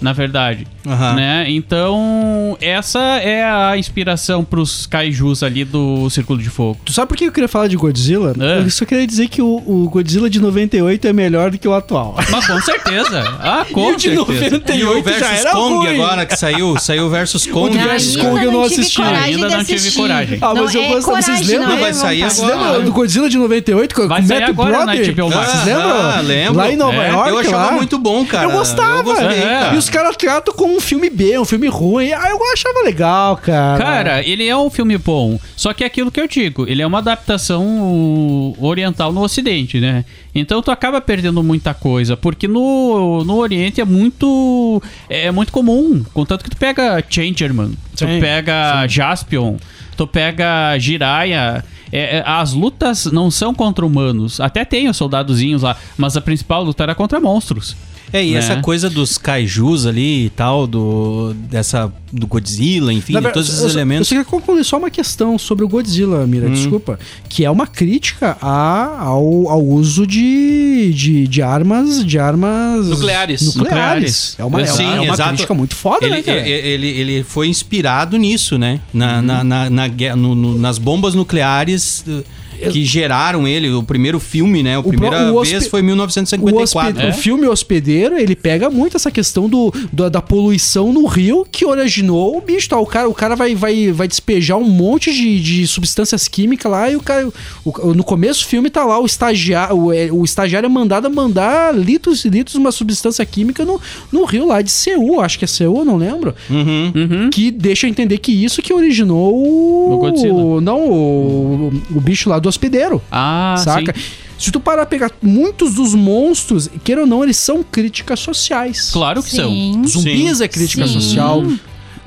Na verdade. Aham. Né? Então, essa é a inspiração pros kaijus ali do Círculo de Fogo. Tu sabe por que eu queria falar de Godzilla? É. Eu só queria dizer que o, o Godzilla de 98 é melhor do que o atual. Mas com certeza. Ah, com E o de certeza. 98 E o já Versus era Kong ruim. agora que saiu, saiu o Versus Kong. do Versus Kong eu não assisti. Ainda não tive coragem. Ah, mas Não, eu é. Vocês coragem, lembram? não é Vai sair. Vocês agora. lembram do Godzilla de 98 com sair Matt Max. Vocês lembram? Ah, lembro. Lá em Nova É, York, Eu achava lá. muito bom, cara. Eu gostava. Eu gostei, É. cara. E os os caras tratam como um filme B, um filme ruim. Ah, eu achava legal, cara. Cara, ele é um filme bom, só que é aquilo que eu digo, ele é uma adaptação oriental no ocidente, né? Então tu acaba perdendo muita coisa, porque no, no oriente é muito é muito comum, contanto que tu pega Changerman, tu Sim, pega Jaspion, tu pega Jiraiya, é, é, as lutas não são contra humanos, até tem os soldadozinhos lá, mas a principal luta era contra monstros. É, e né? essa coisa dos kaijus ali e tal, do, dessa, do Godzilla, enfim, Na de verdade, todos esses eu, elementos. Eu só queria concluir só uma questão sobre o Godzilla, Mira, Hum. desculpa. Que é uma crítica a- ao, ao uso de, de, de armas. De armas. Nucleares. Nucleares. É uma, é Sim, uma, é uma exato. crítica muito foda, ele, né, cara? ele, ele, ele foi inspirado nisso, né? Na, na, na, na guerra- no- no- nas bombas nucleares eh, que geraram ele. O primeiro filme, né? A primeira o vez foi em O, 1954. hospe- o filme Hospedeiro, ele pega muito essa questão do, do- da poluição no rio que originou o bicho. Tá? O cara, o cara vai, vai, vai despejar um monte de, de substâncias químicas lá e o cara. o- no começo do filme tá lá o estagiário. O, é, o estagiário é mandado a mandar litros e litros de uma substância química no, no rio lá de Seul. Acho que é Seul, não lembro. Uhum. Uhum. Que deixa entender que isso que originou o. O. Não, o, o bicho lá do hospedeiro. Ah, Saca? sim. Se tu parar pra pegar muitos dos monstros, queira ou não, eles são críticas sociais. Claro que são. Sim. Zumbis Sim. é crítica Sim. social.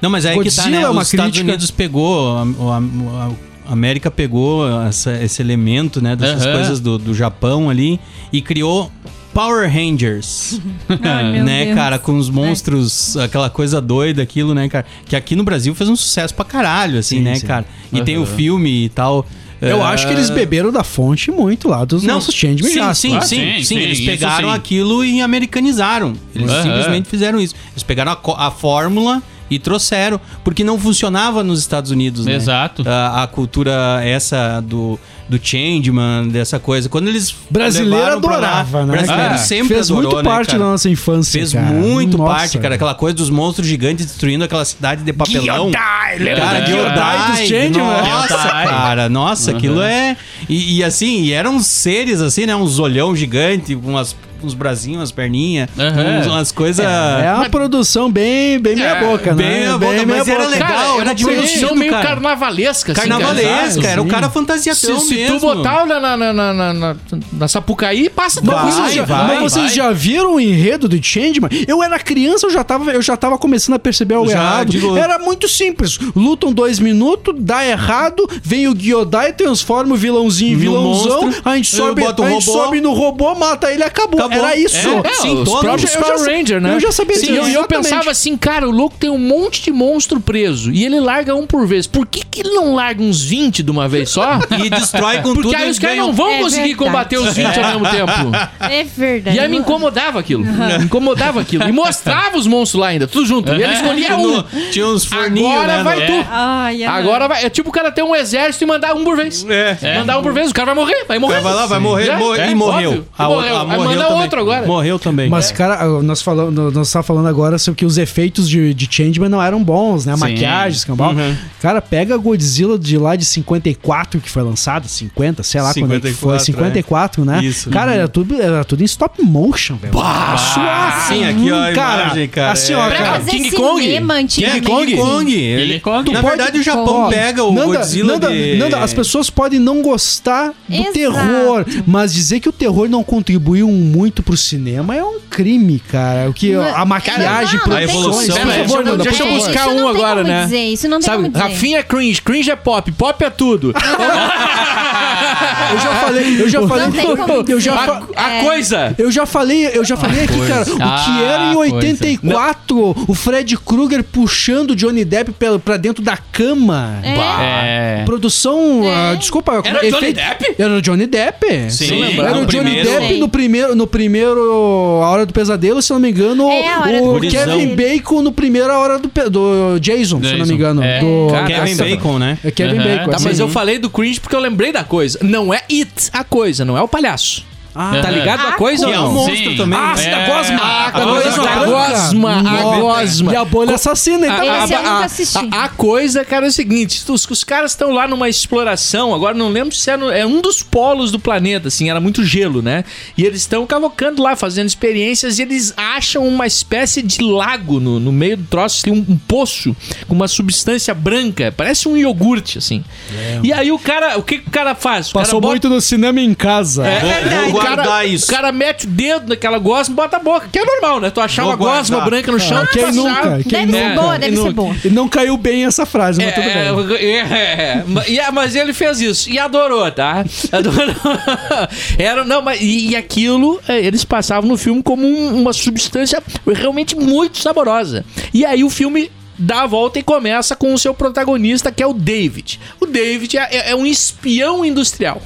Não, mas aí que tá, Godzilla né? é uma Os Estados crítica. Unidos pegou, a, a- a América pegou essa- esse elemento, né? Dessas Aham. coisas do, do Japão ali e criou Power Rangers, Ai, né, Deus. cara? Com os monstros, aquela coisa doida, aquilo, né, cara? Que aqui no Brasil fez um sucesso pra caralho, assim, Sim, né, sim. cara? E tem o filme e tal. Eu Ah, acho que eles beberam da fonte muito lá dos nossos change sim, já, sim, claro. sim, Sim, sim, sim, Eles pegaram sim. aquilo e americanizaram. Eles simplesmente fizeram isso. Eles pegaram a, a fórmula e trouxeram, porque não funcionava nos Estados Unidos, né? Exato. A, a cultura essa do, do changeman, dessa coisa. Quando eles Brasileiro pra lá- adorava, né? Brasileiro cara? sempre Fez adorou, muito né, parte cara? da nossa infância. Fez cara. muito Nossa. parte, cara. Aquela coisa dos monstros gigantes destruindo aquela cidade de papelão. Cara, É. Gyodai dos Changeman. Nossa, cara. Nossa, aquilo é... E, e assim, e eram seres assim, né? Uns olhão gigante, umas, uns bracinhos, umas perninhas, Aham. uns- umas coisas... É uma produção bem, bem meia boca, né? bem meia boca, meia mas era boca. legal. Cara, era era divertido, produção meio cara. carnavalesca, assim, Carnavalesca, cara. era o cara Se, fantasiatão se mesmo. tu botar na, na, na, na, na, na, Sapucaí, passa Mas Vai, vocês, já, vai, mas vocês vai. já viram o enredo do Changeman? Eu era criança, eu já tava, eu já tava começando a perceber algo Já, errado. digo- Era muito simples. Lutam dois minutos, dá errado, vem o Gyodai, transforma o vilãozinho em vilãozão, a gente sobe, o a gente sobe no robô, mata ele, acabou. Acabou. Era isso. É, Sim, os todos- próprios Power Ranger, né? eu já sabia Sim, disso, eu, eu pensava assim, cara, o louco tem um monte de monstro preso e ele larga um por vez. Por que, que ele não larga uns 20 de uma vez só? E destrói com Porque tudo. aí e os caras não vão É conseguir verdade. combater os 20 ao mesmo tempo. É verdade. E aí me incomodava aquilo. Me incomodava aquilo. E mostrava os monstros lá ainda, tudo junto. E ele escolhia um. Tinha uns forninhos, Agora né? vai no- tu. Ai, ai. Agora vai. É tipo o cara ter um exército e mandar um por vez. É. Mandar um por vez, o cara vai morrer, vai morrer. vai lá, vai morrer, Já, morre- é, e morreu. óbvio. A morreu. a Aí manda também. Outro agora. Morreu também. Mas, cara, nós falamos, nós tá falando agora sobre que os efeitos de, de Changeman não eram bons, né? A Sim. maquiagem, escambau. Uhum. Cara, pega Godzilla de lá de 54 que foi lançado, 50, sei lá quando é que foi, 54, 54, né? Isso. Cara, era tudo, era tudo em stop motion, velho. Ah, sim, aqui ó, a Cara, imagem, cara. assim, ó, é. Pra cara, fazer King Kong? cinema É. King Kong. King Kong. Na pode- verdade, o Japão pega o Nanda, Godzilla Nanda, de... Nanda, as pessoas podem não gostar do Exato. terror, mas dizer que o terror não contribuiu muito pro cinema é um crime, cara. O que a maquiagem, não, não tem produções, como. por favor, deixa eu- Nanda, deixa eu buscar isso um não tem agora, como né? Dizer, isso não tem Sabe, como dizer. Rafinha é cringe, cringe é pop, pop é tudo. Eu já falei, eu já falei, Não tem como eu já a, fa- a É. coisa. Eu já falei, eu já falei aqui, cara, o que Ah, era em coisa. 84, o Fred Krueger puxando o Johnny Depp pra dentro da cama. É. É. Produção, É. ah, desculpa, Era efeito- Johnny Depp? Era o Johnny Depp. Sim, Era no o Johnny primeiro. Depp Sim. no primeiro, no primeiro A Hora do Pesadelo, se não me engano, É, o. Kevin Bacon no primeiro A Hora do, Pe- do Jason, se não me Jason. engano. É. Do, Cara, Kevin essa- Bacon, né? É Kevin Aham. Bacon. Tá, mas aí. eu falei do cringe porque eu lembrei da coisa. Não é it a coisa, não é o palhaço. Tá ligado a coisa ou é um não? monstro Sim. também. Ah, né? da Gosma. A A coisa Gosma da branca. gosma, a Nossa. gosma. E a bolha assassina, então. Esse eu a, nunca a- assisti. a- a coisa, cara, é o seguinte: os, os caras estão lá numa exploração, agora não lembro se era no- é um dos polos do planeta, assim, era muito gelo, né? E eles estão cavocando lá, fazendo experiências, e eles acham uma espécie de lago no, no meio do troço, tem um, um poço com uma substância branca, parece um iogurte, assim. E aí o cara, o que, que o cara faz? O Passou cara bota- muito no cinema em casa. É, é, vou o cara- guardar isso. O cara mete o dedo naquela gosma e bota a boca, que é normal, né? Tu achar Vou uma gosma guardar. branca no chão, Ah, quem passar- nunca? Quem Deve ser nunca? boa, deve E não- ser boa. E não caiu bem essa frase, mas tudo bem. É, é, ma- e- mas ele fez isso e adorou, tá? Adorou. Era, não, mas, e, e aquilo é, eles passavam no filme como um- uma substância realmente muito saborosa. E aí o filme dá a volta e começa com o seu protagonista, que é o David. O David é- é- é um espião industrial.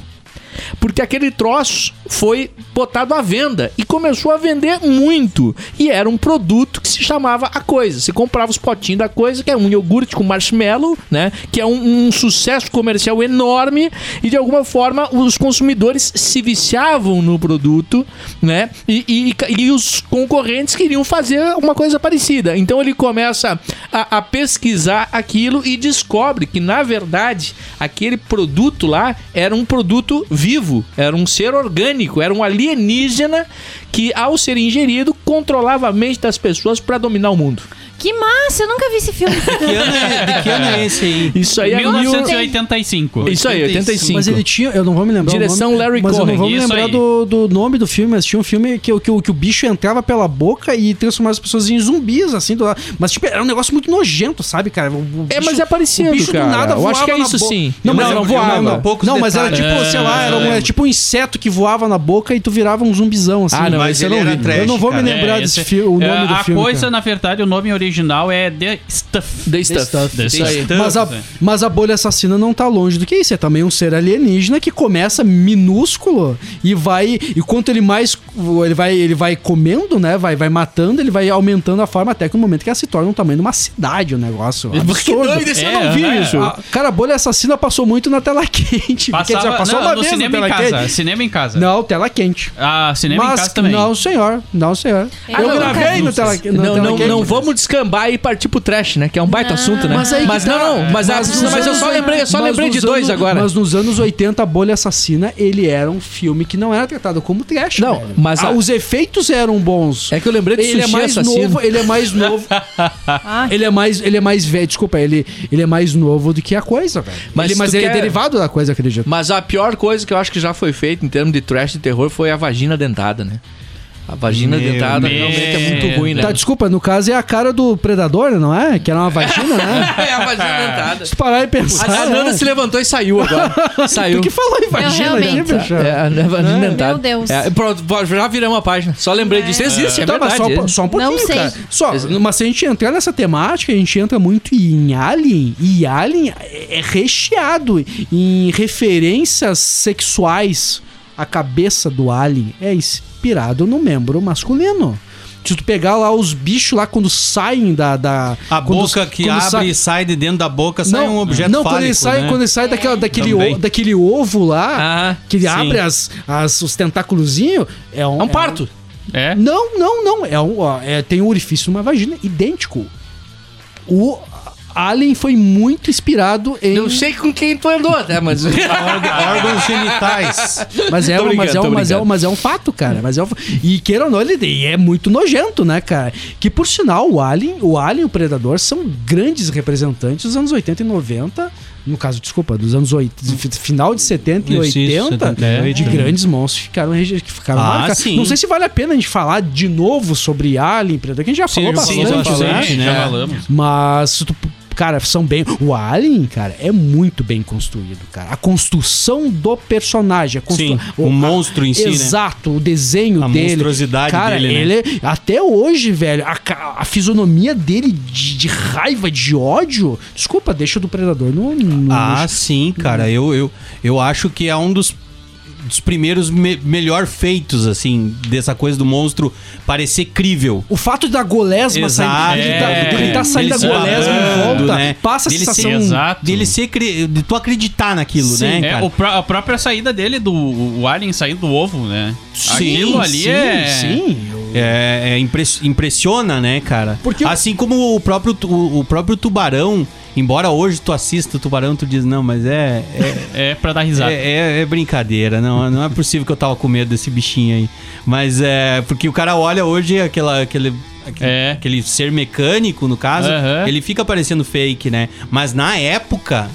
Porque aquele troço foi botado à venda e começou a vender muito. E era um produto que se chamava a coisa. Você comprava os potinhos da coisa, que é um iogurte com marshmallow, né? Que é um, um sucesso comercial enorme. E de alguma forma os consumidores se viciavam no produto, né? E, e- e os concorrentes queriam fazer uma coisa parecida. Então ele começa a, a pesquisar aquilo e descobre que, na verdade, aquele produto lá era um produto vivo, era um ser orgânico, era um alienígena que, ao ser ingerido, controlava a mente das pessoas para dominar o mundo. Que massa, eu nunca vi esse filme. Que ano é, de que ano é esse aí? Isso aí é mil- 1985. Isso aí, 85. Mas ele tinha, eu não vou me lembrar. Direção o nome, Larry Mas eu não Cohen. vou me lembrar do, do nome do filme, mas tinha um filme que, o- que, que o bicho entrava pela boca e transformava as pessoas em zumbis, assim. Do lado. Mas, tipo, era um negócio muito nojento, sabe, cara? O, o É, bicho- mas é parecido, o bicho cara. do nada Eu acho que é isso sim. Não, mas não- voava. poucos Não, mas era tipo, sei lá, era, um, É. era tipo um inseto que voava na boca e tu virava um zumbizão, assim. Ah, não, mas eu ele não trash, Eu não vou me lembrar É, desse esse- filme, o é, nome do a filme. coisa, cara. na verdade, o nome original é The Stuff. The Stuff. Stuff. The Isso aí. Stuff. Mas a, mas a bolha assassina não tá longe do que isso. É também um ser alienígena que começa minúsculo e vai. E quanto ele mais. Ele vai, ele vai comendo, né? Vai, vai matando, ele vai aumentando a forma até que no momento que ela se torna um tamanho de uma cidade, o negócio. Que Absurdo. doido, esse eu É, não vi é. isso. A- cara, a bolha assassina passou muito na tela quente. porque Passava, já passou não, uma no vez na cinema em tela casa. quente. Cinema em casa. Não, tela quente. Ah, cinema em Mas casa também. não, senhor. Não, senhor. Eu Eu nunca gravei no tela, na Não, tela não, quente. não vamos descambar e partir pro trash, né? Que é um baita Não. assunto, né? Mas aí que mas tá. não, não. Mas, Mas nos mas eu só lembrei, eu só lembrei de dois anos- agora. Mas nos anos 80, a Bolha Assassina, ele era um filme que não era tratado como trash. Não, velho. mas Ah, a- os efeitos eram bons. É que eu lembrei de ele é Sushi mais Assassino. novo, ele é mais novo. Ah, ele é mais, ele é mais velho, desculpa, ele, ele é mais novo do que a coisa, velho. Mas ele, mas ele é quer- derivado da coisa, acredito. Mas a pior coisa que eu acho que já foi feita em termos de trash e terror foi a vagina dentada, né? A vagina Meu dentada Deus. realmente é muito ruim, né? Tá, desculpa, no caso é a cara do predador, não é? Que era uma vagina, né? É a vagina dentada. Se parar e pensar. A Nana né? se levantou e saiu agora. Saiu. Tu que falou em vagina aqui, bicho? É, a vagina dentada. Meu Deus. É, pronto, já viramos a página. Só lembrei disso. Existe, é Tá, verdade. só, só um pouquinho, Não sei. cara. Só, mas se a gente entrar nessa temática, a gente entra muito em Alien, e Alien é recheado em referências sexuais. A cabeça do Alien é inspirado no membro masculino. Se tu pegar lá os bichos lá quando saem da. da A quando- boca que quando abre sai- e sai de dentro da boca, sai um objeto não, quando fálico, ele sai, né? quando ele sai daquela, daquele, o- daquele ovo lá, Ah, que ele sim. abre as, as, os tentáculozinhos, é um, É um parto. É? não, não, não. É um, é, tem um orifício numa vagina idêntico. O Alien foi muito inspirado em. Eu sei com quem tu andou, né? Mas. Órgãos genitais. Mas é, um- mas, é um, mas, é um, mas é um fato, cara. Mas é um, e queira ou não, ele ele é muito nojento, né, cara? Que por sinal, o Alien, o Alien e o Predador são grandes representantes dos anos 80 e 90. No caso, desculpa, dos anos 80, fi- final de 70 e Isso, isso, 80, 70, de é. grandes monstros que ficaram, que ficaram Ah, marcados. sim. Não sei se vale a pena a gente falar de novo sobre Alien, Predador, que a gente já falou sim, bastante, sim, né? Já né? falamos. Mas, se tu- cara, são bem. O Alien, cara, é muito bem construído, cara. A construção do personagem. A constru... Sim, o monstro em si, né? Exato, o desenho A dele. monstruosidade cara, dele, né? ele é- Até hoje, velho, a, a fisionomia dele de, de raiva, de ódio. Desculpa, deixa do predador no. no- Ah, no- sim, cara. Eu, eu, eu acho que é um dos dos primeiros me- melhor feitos, assim, dessa coisa do monstro parecer crível. O fato da golesma Exato. sair, dele É. dele tá saindo da golesma em volta, né? passa a Dele se- sensação... Exato. Dele ser de tu acreditar naquilo, Sim. né, É, cara? o pró- a própria saída dele, do o alien saindo do ovo, né? Sim, Aquilo ali sim, é... Sim, É, é impress- impressiona, né, cara? Porque assim como o próprio, o, o próprio tubarão, embora hoje tu assista o tubarão, tu diz, não, mas é. É, É pra dar risada. é, é- é brincadeira, não, não é possível que eu tava com medo desse bichinho aí. Mas é. Porque o cara olha hoje aquela, aquele. Aquele, É. aquele ser mecânico, no caso, Aham. ele fica parecendo fake, né? Mas na época,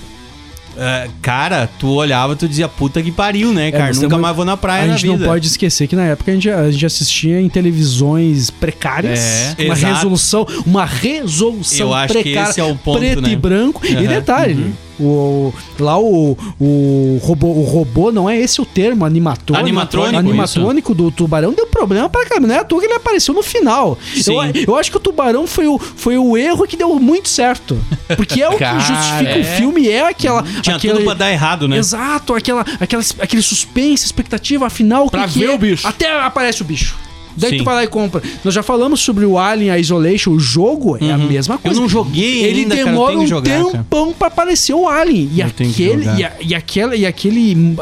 é, cara, tu olhava tu dizia, puta que pariu, né, cara? mas Nunca mais vou na praia a na gente não vida. pode esquecer que na época a gente, a gente assistia em televisões precárias, É, uma exato. resolução, uma resolução Eu acho que precária, esse é o ponto, preto né? e branco. E Aham. detalhe, o, lá o, o, robô, o robô, não é esse o termo, animatrônico. Animatrônico, animatrônico do tubarão deu problema pra caramba. Não é à toa que ele apareceu no final. Sim. Eu, eu acho que o tubarão foi o, foi o erro que deu muito certo. Porque é o Cara, que justifica é. o filme, é aquela. Tinha aquele, tudo pra dar errado, né? Exato, aquela, aquela, aquele suspense, expectativa, afinal, que Pra que ver é? o bicho. Até aparece o bicho. Daí Sim. tu vai lá e compra. Nós já falamos sobre o Alien Isolation, o jogo é a mesma coisa. Uhum. não joguei Ele ainda, cara, eu demora que um jogar, cara. tempão pra aparecer o Alien. E Eu aquele, e, a- e aquela, e aquele,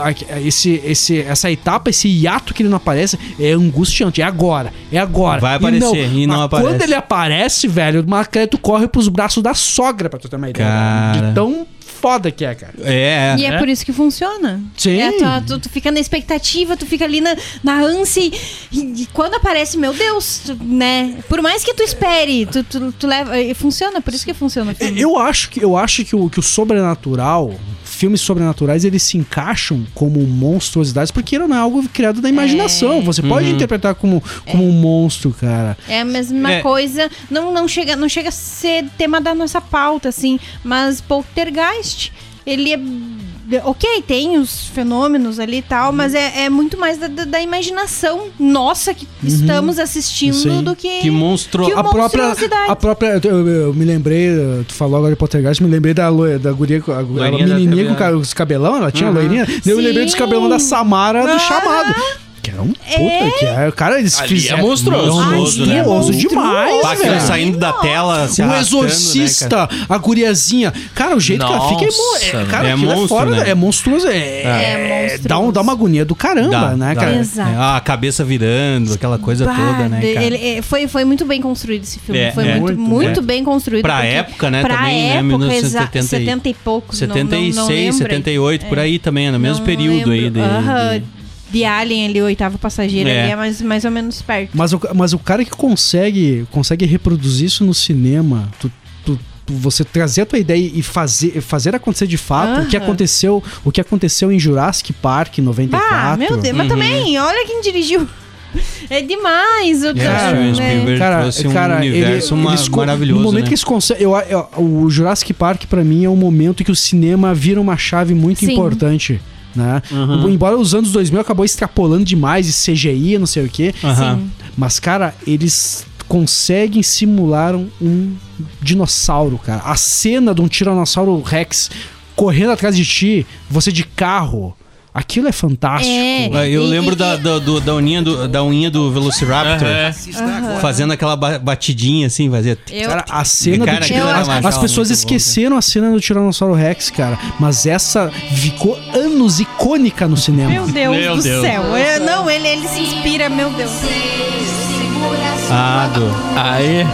esse, esse, essa etapa, esse hiato que ele não aparece, é angustiante. É agora, é agora. Vai aparecer, e não mas aparece. Quando ele aparece, velho, o Macreto corre pros braços da sogra, pra tu ter uma ideia. Cara. De tão foda que é, cara. É, E é, É? por isso que funciona. Sim. É, tu, tu- tu fica na expectativa, tu fica ali na, na ânsia e, e quando aparece, meu Deus, tu- né? Por mais que tu espere, tu, tu, tu leva. e Funciona, por isso que funciona filme. Eu acho que, eu acho que, o, que o sobrenatural, filmes sobrenaturais, eles se encaixam como monstruosidades, porque não é algo criado da imaginação. Você pode interpretar como, como um monstro, cara. É a mesma É. coisa. Não, não, chega, não chega a ser tema da nossa pauta, assim. Mas Poltergeist, ele é. Ok, tem os fenômenos ali e tal, mas é, é muito mais da, da- da imaginação nossa que estamos assistindo Sim. do que. que monstro. Que A própria, monstruosidade. a própria eu, eu- eu me lembrei, eh, tu falou agora de Poltergeist, me lembrei da, da guria, com a, a Loirinha da menininha com os cabelão, ela tinha loirinha. Daí eu me lembrei dos cabelão da Samara do chamado. Que era um puta, É. que é, cara, eles Ali fizeram... é monstruoso. Monstruoso, né? monstruoso demais, Tá aquilo velho. saindo da tela, se O né, exorcista, a guriazinha. Cara, o jeito que ela fica é, mo- Nossa, é, cara, é é, monstro, fora, né? é monstruoso. É, É monstruoso. Dá, um, dá uma agonia do caramba, Dá, né, dá. cara? Exato. É, a cabeça virando, aquela coisa Bah, toda, né, cara? ele- é, foi, foi muito bem construído esse filme. É, foi é. muito, Muito, muito é. bem construído. Pra época, né, Pra também, né, época, 1970 exa- e- 70 e poucos. não- não- 76, não lembro. 78, por aí também, no mesmo Não período aí. Aham, de- Alien ali, o oitavo passageiro, É. ali é mais, mais ou menos perto. Mas o, mas o cara que consegue, consegue reproduzir isso no cinema, tu, tu- tu- você trazer a tua ideia e fazer, fazer acontecer de fato o que aconteceu o que aconteceu em Jurassic Park em 94. Ah, meu Deus, mas também, olha quem dirigiu. É demais o É, cara, né? Spielberg Cara, trouxe um cara, universo eles maravilhoso, No momento né? que eles conseguem. Eu, eu- o Jurassic Park, pra mim, é um momento que o cinema vira uma chave muito Sim. importante. Né? Uhum. Embora os anos 2000 acabou extrapolando demais e CGI, não sei o quê. Sim. Mas, cara, eles conseguem simular um, um dinossauro, cara. A cena de um Tiranossauro Rex correndo atrás de ti, você de carro. Aquilo é fantástico. É. Ah, Eu E- lembro e- da, da, do- da, uninha do, da unha do Velociraptor fazendo aquela ba- batidinha assim, fazia. Eu, Cara, a cena Cara, do as, as pessoas esqueceram a cena do Tiranossauro Rex, cara. Mas essa ficou anos icônica no cinema. meu Deus Meu do Deus. céu. É, não, ele, ele se inspira, meu Deus. Ah, do. Aí,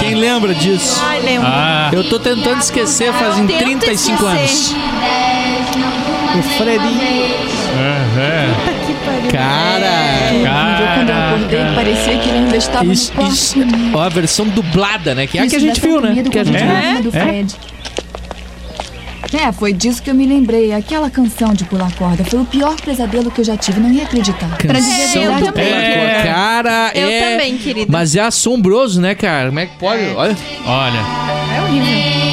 quem lembra disso? Ai, lembro. Ah, Eu tô tentando esquecer fazem Tenta 35 esquecer. anos. O Aham. Que pariu. Cara, Quando eu acordei, parecia que ele ainda estava isso, no quarto. isso, ó, a versão dublada, né? Que é a que a gente viu, né? Que a gente viu. cama do É? Fred. É, foi disso que eu me lembrei. Aquela canção de pular corda foi o pior pesadelo que eu já tive, não ia acreditar. Pra dizer Canção verdade, do corda. Cara, Eu é. também, querida. Mas é assombroso, né, cara? Como é que pode? Olha. Olha. É horrível.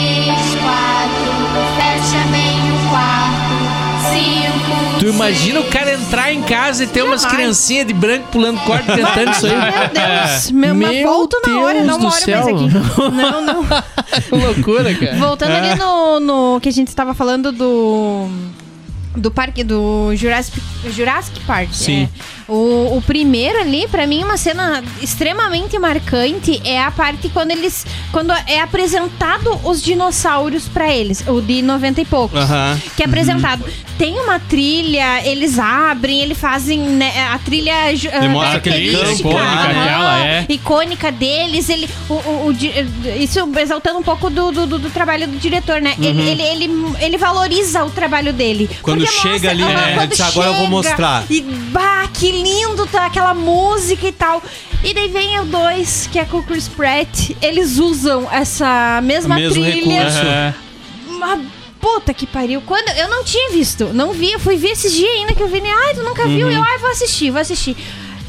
Tu imagina o cara entrar em casa e ter umas criancinhas de branco pulando corda tentando isso aí. Meu Deus. Meu, Meu volto na hora, Deus não do moro mais céu. aqui. Não, não. Que loucura, cara. Voltando ali no, no que a gente estava falando do. do parque do Jurassic, Jurassic Park. Sim. é. O, o primeiro ali, pra mim, uma cena extremamente marcante é a parte quando eles. Quando é apresentado os dinossauros pra eles. O de 90 e poucos. Aham. Que é apresentado. Tem uma trilha, eles abrem, eles fazem né, a trilha mostra ah, aquele característica, campo, icônica aham, aquela, é. icônica deles. Ele, o, o- o isso exaltando um pouco do, do, do- trabalho do diretor, né? Ele, ele, ele, ele valoriza o trabalho dele. Uhum. Quando chega ali, aham, né? quando Diz, "Agora eu vou chega, mostrar." E bah, que lindo tá aquela música e tal. E daí vem o 2, que é com o Chris Pratt. Eles usam essa mesma mesmo trilha. recurso. Uma puta que pariu. Quando eu não tinha visto, não vi, eu fui ver esses dias ainda que eu vi, né? Ai, tu nunca viu? Uhum. Eu, ai, vou assistir, vou assistir.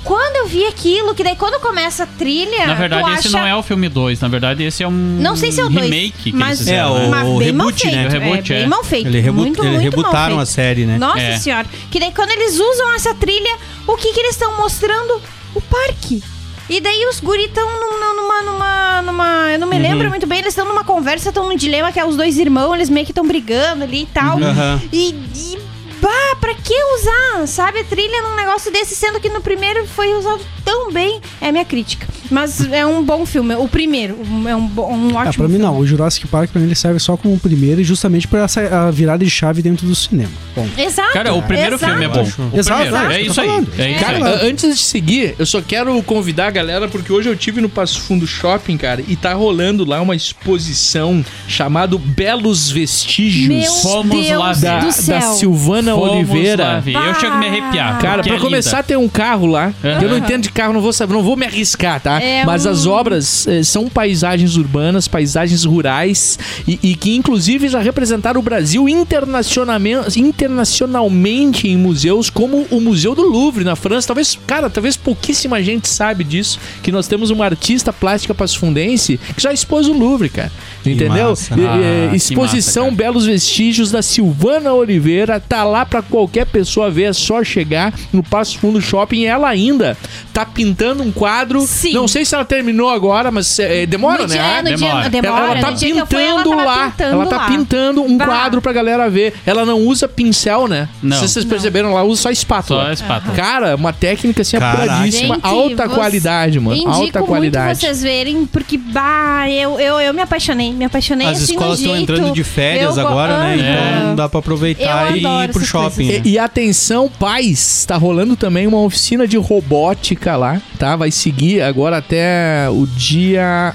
Quando eu vi aquilo, que daí quando começa a trilha. Na verdade, tu esse acha... não é o filme 2. Na verdade, esse é um Não sei se é o 2. remake que mas, eles fizeram. É, o- né? mas bem mal reboot, feito, né? O reboot, é, bem é. mal feito. Ele rebu- muito, eles muito mal rebutaram feito. a série, né? Nossa É. senhora. Que daí quando eles usam essa trilha, o que que eles estão mostrando? O parque. E daí os guri estão numa, numa, numa... Eu não Uhum. me lembro muito bem, eles estão numa conversa, estão num dilema que é os dois irmãos, eles meio que estão brigando ali e tal. Uhum. Aham. E, e bah, pra que usar, sabe, a trilha num negócio desse, sendo que no primeiro foi usado tão bem? É a minha crítica. Mas é um bom filme, o primeiro. um- É um, bo- um ótimo Ah, pra mim filme. não. O Jurassic Park pra mim ele serve só como o primeiro e justamente pra essa a virada de chave dentro do cinema. Bom. Exato. Cara, o primeiro exato. filme é bom. O Exato, primeiro. é, É isso aí. É isso Cara, aí. antes de seguir, eu só quero convidar a galera, porque hoje eu tive no Passo Fundo Shopping, cara, e tá rolando lá uma exposição chamada Belos Vestígios. Meu Fomos Deus lá da, do da. Silvana Lá Oliveira. Eu chego a me arrepiar. Cara, porque pra é começar, linda. tem um carro lá. Aham. Eu não entendo de carro, não vou saber, não vou me arriscar, tá? É Mas um- as obras eh, são paisagens urbanas, paisagens rurais e, e que inclusive já representaram o Brasil internacionalmente, internacionalmente em museus, como o Museu do Louvre na França. Talvez, cara, talvez pouquíssima gente sabe disso, que nós temos uma artista plástica pasfundense que já expôs o Louvre, cara. Entendeu? massa. E- e- Ah, que exposição massa, cara. Belos Vestígios da Silvana Oliveira. Tá lá pra qualquer pessoa ver. É só chegar no Passo Fundo Shopping. Ela ainda tá pintando um quadro. Sim. Não sei se ela terminou agora, mas é, demora, no né? dia, é, no Demora. dia, demora. ela, ela tá fui, pintando ela lá. pintando ela tá lá. pintando um Bah. quadro pra galera ver. Ela não usa pincel, né? Não. Se vocês perceberam, ela usa só espátula. Só a espátula. Cara, uma técnica assim Caraca. apuradíssima. Gente, alta você- qualidade, mano. Indico alta muito qualidade. vocês verem, porque, bah, eu, eu, eu me apaixonei, me apaixonei As assim escolas estão entrando de férias Eu go- agora, né? Aham. Então dá pra aproveitar Eu e ir pro shopping. né? E, e atenção, pais, tá rolando também uma oficina de robótica lá, tá? Vai seguir agora até o dia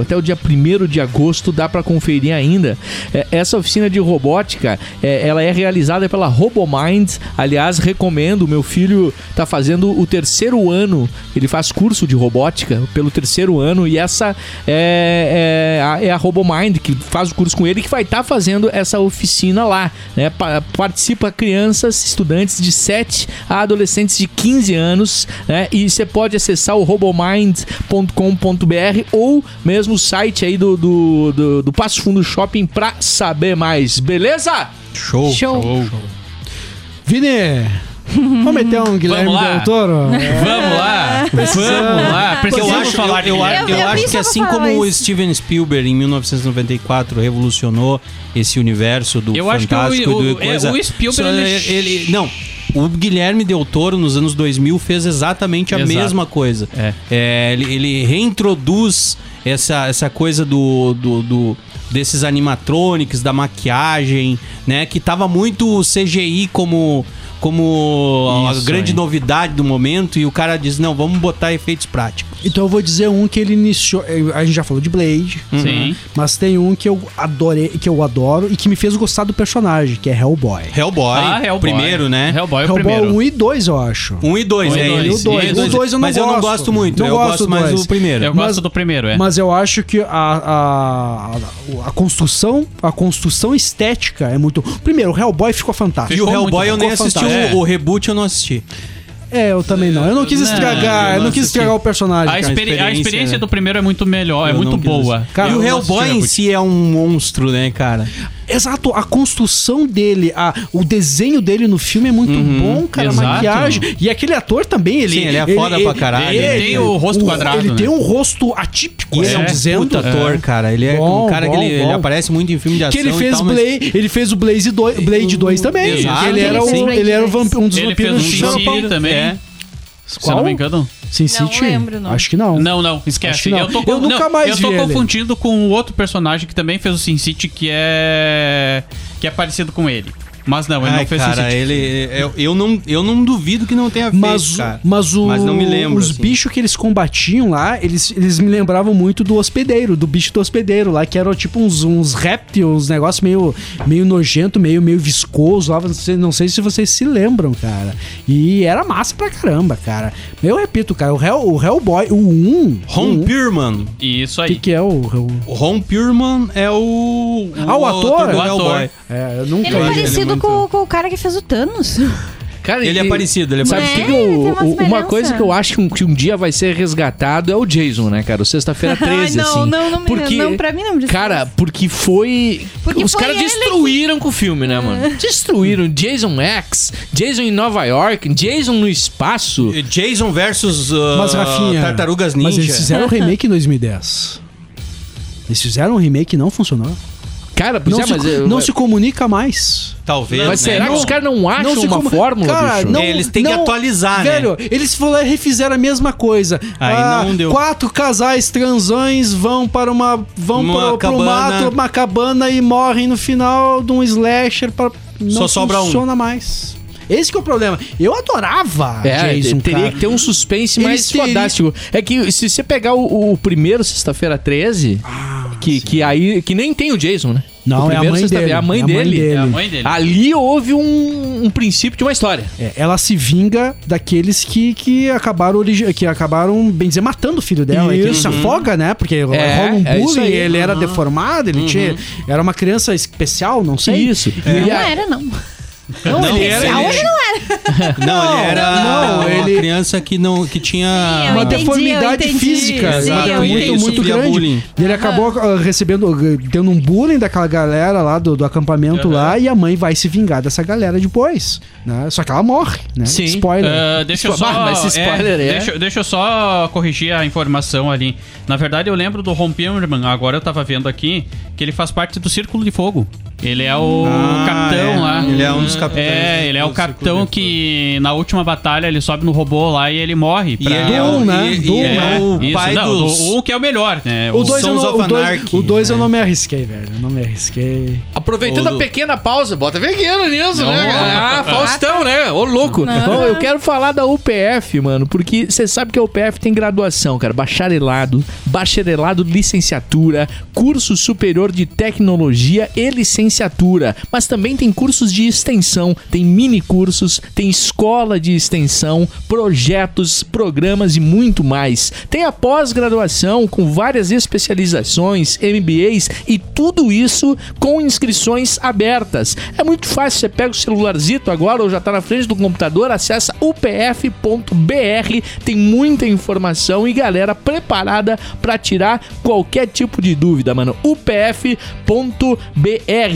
até o dia 1 de agosto, dá pra conferir ainda. É, essa oficina de robótica, é, ela é realizada pela RoboMind. Aliás, recomendo, meu filho tá fazendo o terceiro ano, ele faz curso de robótica pelo terceiro ano e essa é, é, a, é a RoboMind que faz o curso com ele que vai estar fazendo essa oficina lá, né? Pa- participa crianças, estudantes de 7 a adolescentes de 15 anos, né? E você pode acessar o robomind.com.br ou mesmo o site aí do, do, do, do Passo Fundo Shopping pra saber mais, beleza? Show. Show. Vini, vamos meter um Guilherme Vamos lá. Del Toro? Vamos lá. Vamos lá. Porque eu acho, falar eu, eu, eu Eu- acho que assim como o. Steven Spielberg em 1994 revolucionou esse universo do Eu acho que o- fantástico o- e do é, coisa, o Spielberg, só ele- ele não o Guilherme Del Toro nos anos 2000 fez exatamente a Exato. mesma coisa. É. ele, ele reintroduz essa, essa coisa do, do, do- desses animatronics, da maquiagem, né? Que tava muito CGI como como Isso a grande aí. novidade do momento e o cara diz não, vamos botar efeitos práticos. Então eu vou dizer um que ele iniciou. eh, A gente já falou de Blade. Sim. Mas tem um que eu adorei, que eu adoro e que me fez gostar do personagem, que é Hellboy. Hellboy, Ah, Hellboy. primeiro, né? Hellboy é o Hellboy primeiro. 1 e 2, eu acho. Um e dois, Um e é dois. ele. E o dois. Eu não Mas eu não gosto. gosto muito, Não eu gosto gosto do mais do primeiro. Eu Mas- gosto do primeiro, é. Mas eu acho que a, a, a, a construção, a construção estética é muito. Primeiro, o Hellboy ficou fantástico. E o Hellboy eu nem assisti, o, o reboot eu não assisti. É, eu também não. Eu não quis Não, estragar, eu eu não não quis estragar o personagem. A, cara. experi- a experiência, experiência né? do primeiro é muito melhor, é Eu muito não quis boa. Cara, e o Hellboy em si é um monstro, né, cara? Exato, a construção dele, a, o desenho dele no filme é muito bom, cara. exato. A maquiagem. E aquele ator também, ele. Sim, ele é foda pra caralho. Ele tem o rosto quadrado, Ele né? tem um rosto atípico, ele estão é um dizendo. puta ator, cara. Ele é Bom, um cara bom, que ele, ele aparece muito em filme de ação Que ele e fez tal, mas- Blade, ele fez o Blaze 2, Blade 2 também. Exato, ele era, ele o, ele era o um dos Ele fez vampiros um também. É. Se eu não me engano. Sin Não City? lembro, não. Acho que não. Não, não, esquece. Que não. Eu, tô, Eu nunca não, mais Eu tô vi ele. confundindo com o outro personagem que também fez o Sin City, que é. que é parecido com ele. Mas não, ele Ai, não fez cara, City. ele. Eu, eu, não, eu não duvido que não tenha feito, Mas, cara. mas, o, Mas não me lembro, os assim. bichos que eles combatiam lá, eles, eles me lembravam muito do hospedeiro, do bicho do hospedeiro lá, que eram tipo uns, uns répteis, uns negócios meio, meio nojento, meio, meio viscoso lá. Não sei, não sei se vocês se lembram, cara. E era massa pra caramba, cara. Eu repito, cara, o, Hell, o Hellboy, o 1. Ron o 1, Pierman. Isso O que, aí. que é o. o- O Ron Pierman é o. Ah, o ator? O ator. Hellboy. É, eu nunca. Ele é Ele é parecido com, com o cara que fez o Thanos. Cara, Ele é e- parecido, ele é Sabe o parecido. que, que É, eu- uma o- uma coisa que eu acho que um, que um dia vai ser resgatado é o Jason, né, cara? O Sexta-feira 13, Ai, não, assim. não, não, me- porque, não, pra mim não precisa. Cara, porque foi. Porque os caras ele destruíram com o filme, né, mano? Destruíram. Jason X, Jason em Nova York, Jason no espaço. Jason versus uh, Mas, Rafinha. Tartarugas Ninja. Mas eles fizeram um remake em 2010. Eles fizeram um remake e não funcionou. Cara, Não, é, se, mas. eu- não se comunica mais. Talvez. mas né? será que Não- os caras não acham se uma comu- fórmula, Cara, bicho? não, É, eles têm que não- atualizar, né? Velho, eles foram e refizeram a mesma coisa. Ah, Aí não deu. Quatro casais transões vão para uma vão Uma pro, pro cabana. mato, uma cabana e morrem no final de um slasher para não Só sobra um. funciona mais. Esse que é o problema. Eu adorava É, Jason, teria cara. que ter um suspense Eles mais teriam- fodástico. É que se você pegar o, o primeiro, sexta-feira 13, que, que aí. que nem tem o Jason, né? Não, é a. É a mãe É a mãe dele. É a mãe dele. Ali houve um, um princípio de uma história. É, ela se vinga daqueles que, que acabaram que acabaram, bem dizer, matando o filho dela. E que ele se afoga, né? Porque rola um é isso bullying, aí. ele era deformado, ele tinha. Era uma criança especial, não sei. Isso. E Não era, não. Não, ele era. Ele- ele não era. Não, ele era não, uma ele- criança que, não, que tinha... eu uma entendi, deformidade física Sim, muito, entendi. muito Sofria grande. bullying. E ele acabou ah, recebendo, ah, tendo um bullying daquela galera lá do, do acampamento Aham. lá, e a mãe vai se vingar dessa galera depois. Né? Só que ela morre, né? Sim. Spoiler. Ah, deixa eu só. mas esse spoiler é- deixa, deixa eu só corrigir a informação ali. Na verdade, eu lembro do Ron agora eu tava vendo aqui, que ele faz parte do Círculo de Fogo. Ele é o Ah, capitão é. lá. Ele é um dos capitães É, ele é do o capitão que na última batalha ele sobe no robô lá e ele morre. E pra- ele é o, né? e, Doom, e É, é o isso, pai não, dos... do- o que é o melhor, né? O 2 eu, Sons não- of o dois- Anarchy, o dois eu né? não me arrisquei, velho. Eu não me arrisquei. Aproveitando Lu- a pequena pausa, bota pequeno nisso, Não. né? Ah, Faustão, né? Ô, louco. Bom, eu quero falar da UPF, mano, porque você sabe que a UPF tem graduação, cara. Bacharelado, bacharelado licenciatura, curso superior de tecnologia e licenciatura. Mas também tem cursos de extensão, tem mini cursos, tem escola de extensão, projetos, programas e muito mais. Tem a pós-graduação com várias especializações, MBAs e tudo isso com inscrições abertas. É muito fácil, você pega o celularzito agora ou já tá na frente do computador, acessa upf.br, tem muita informação e galera preparada para tirar qualquer tipo de dúvida, mano. upf.br.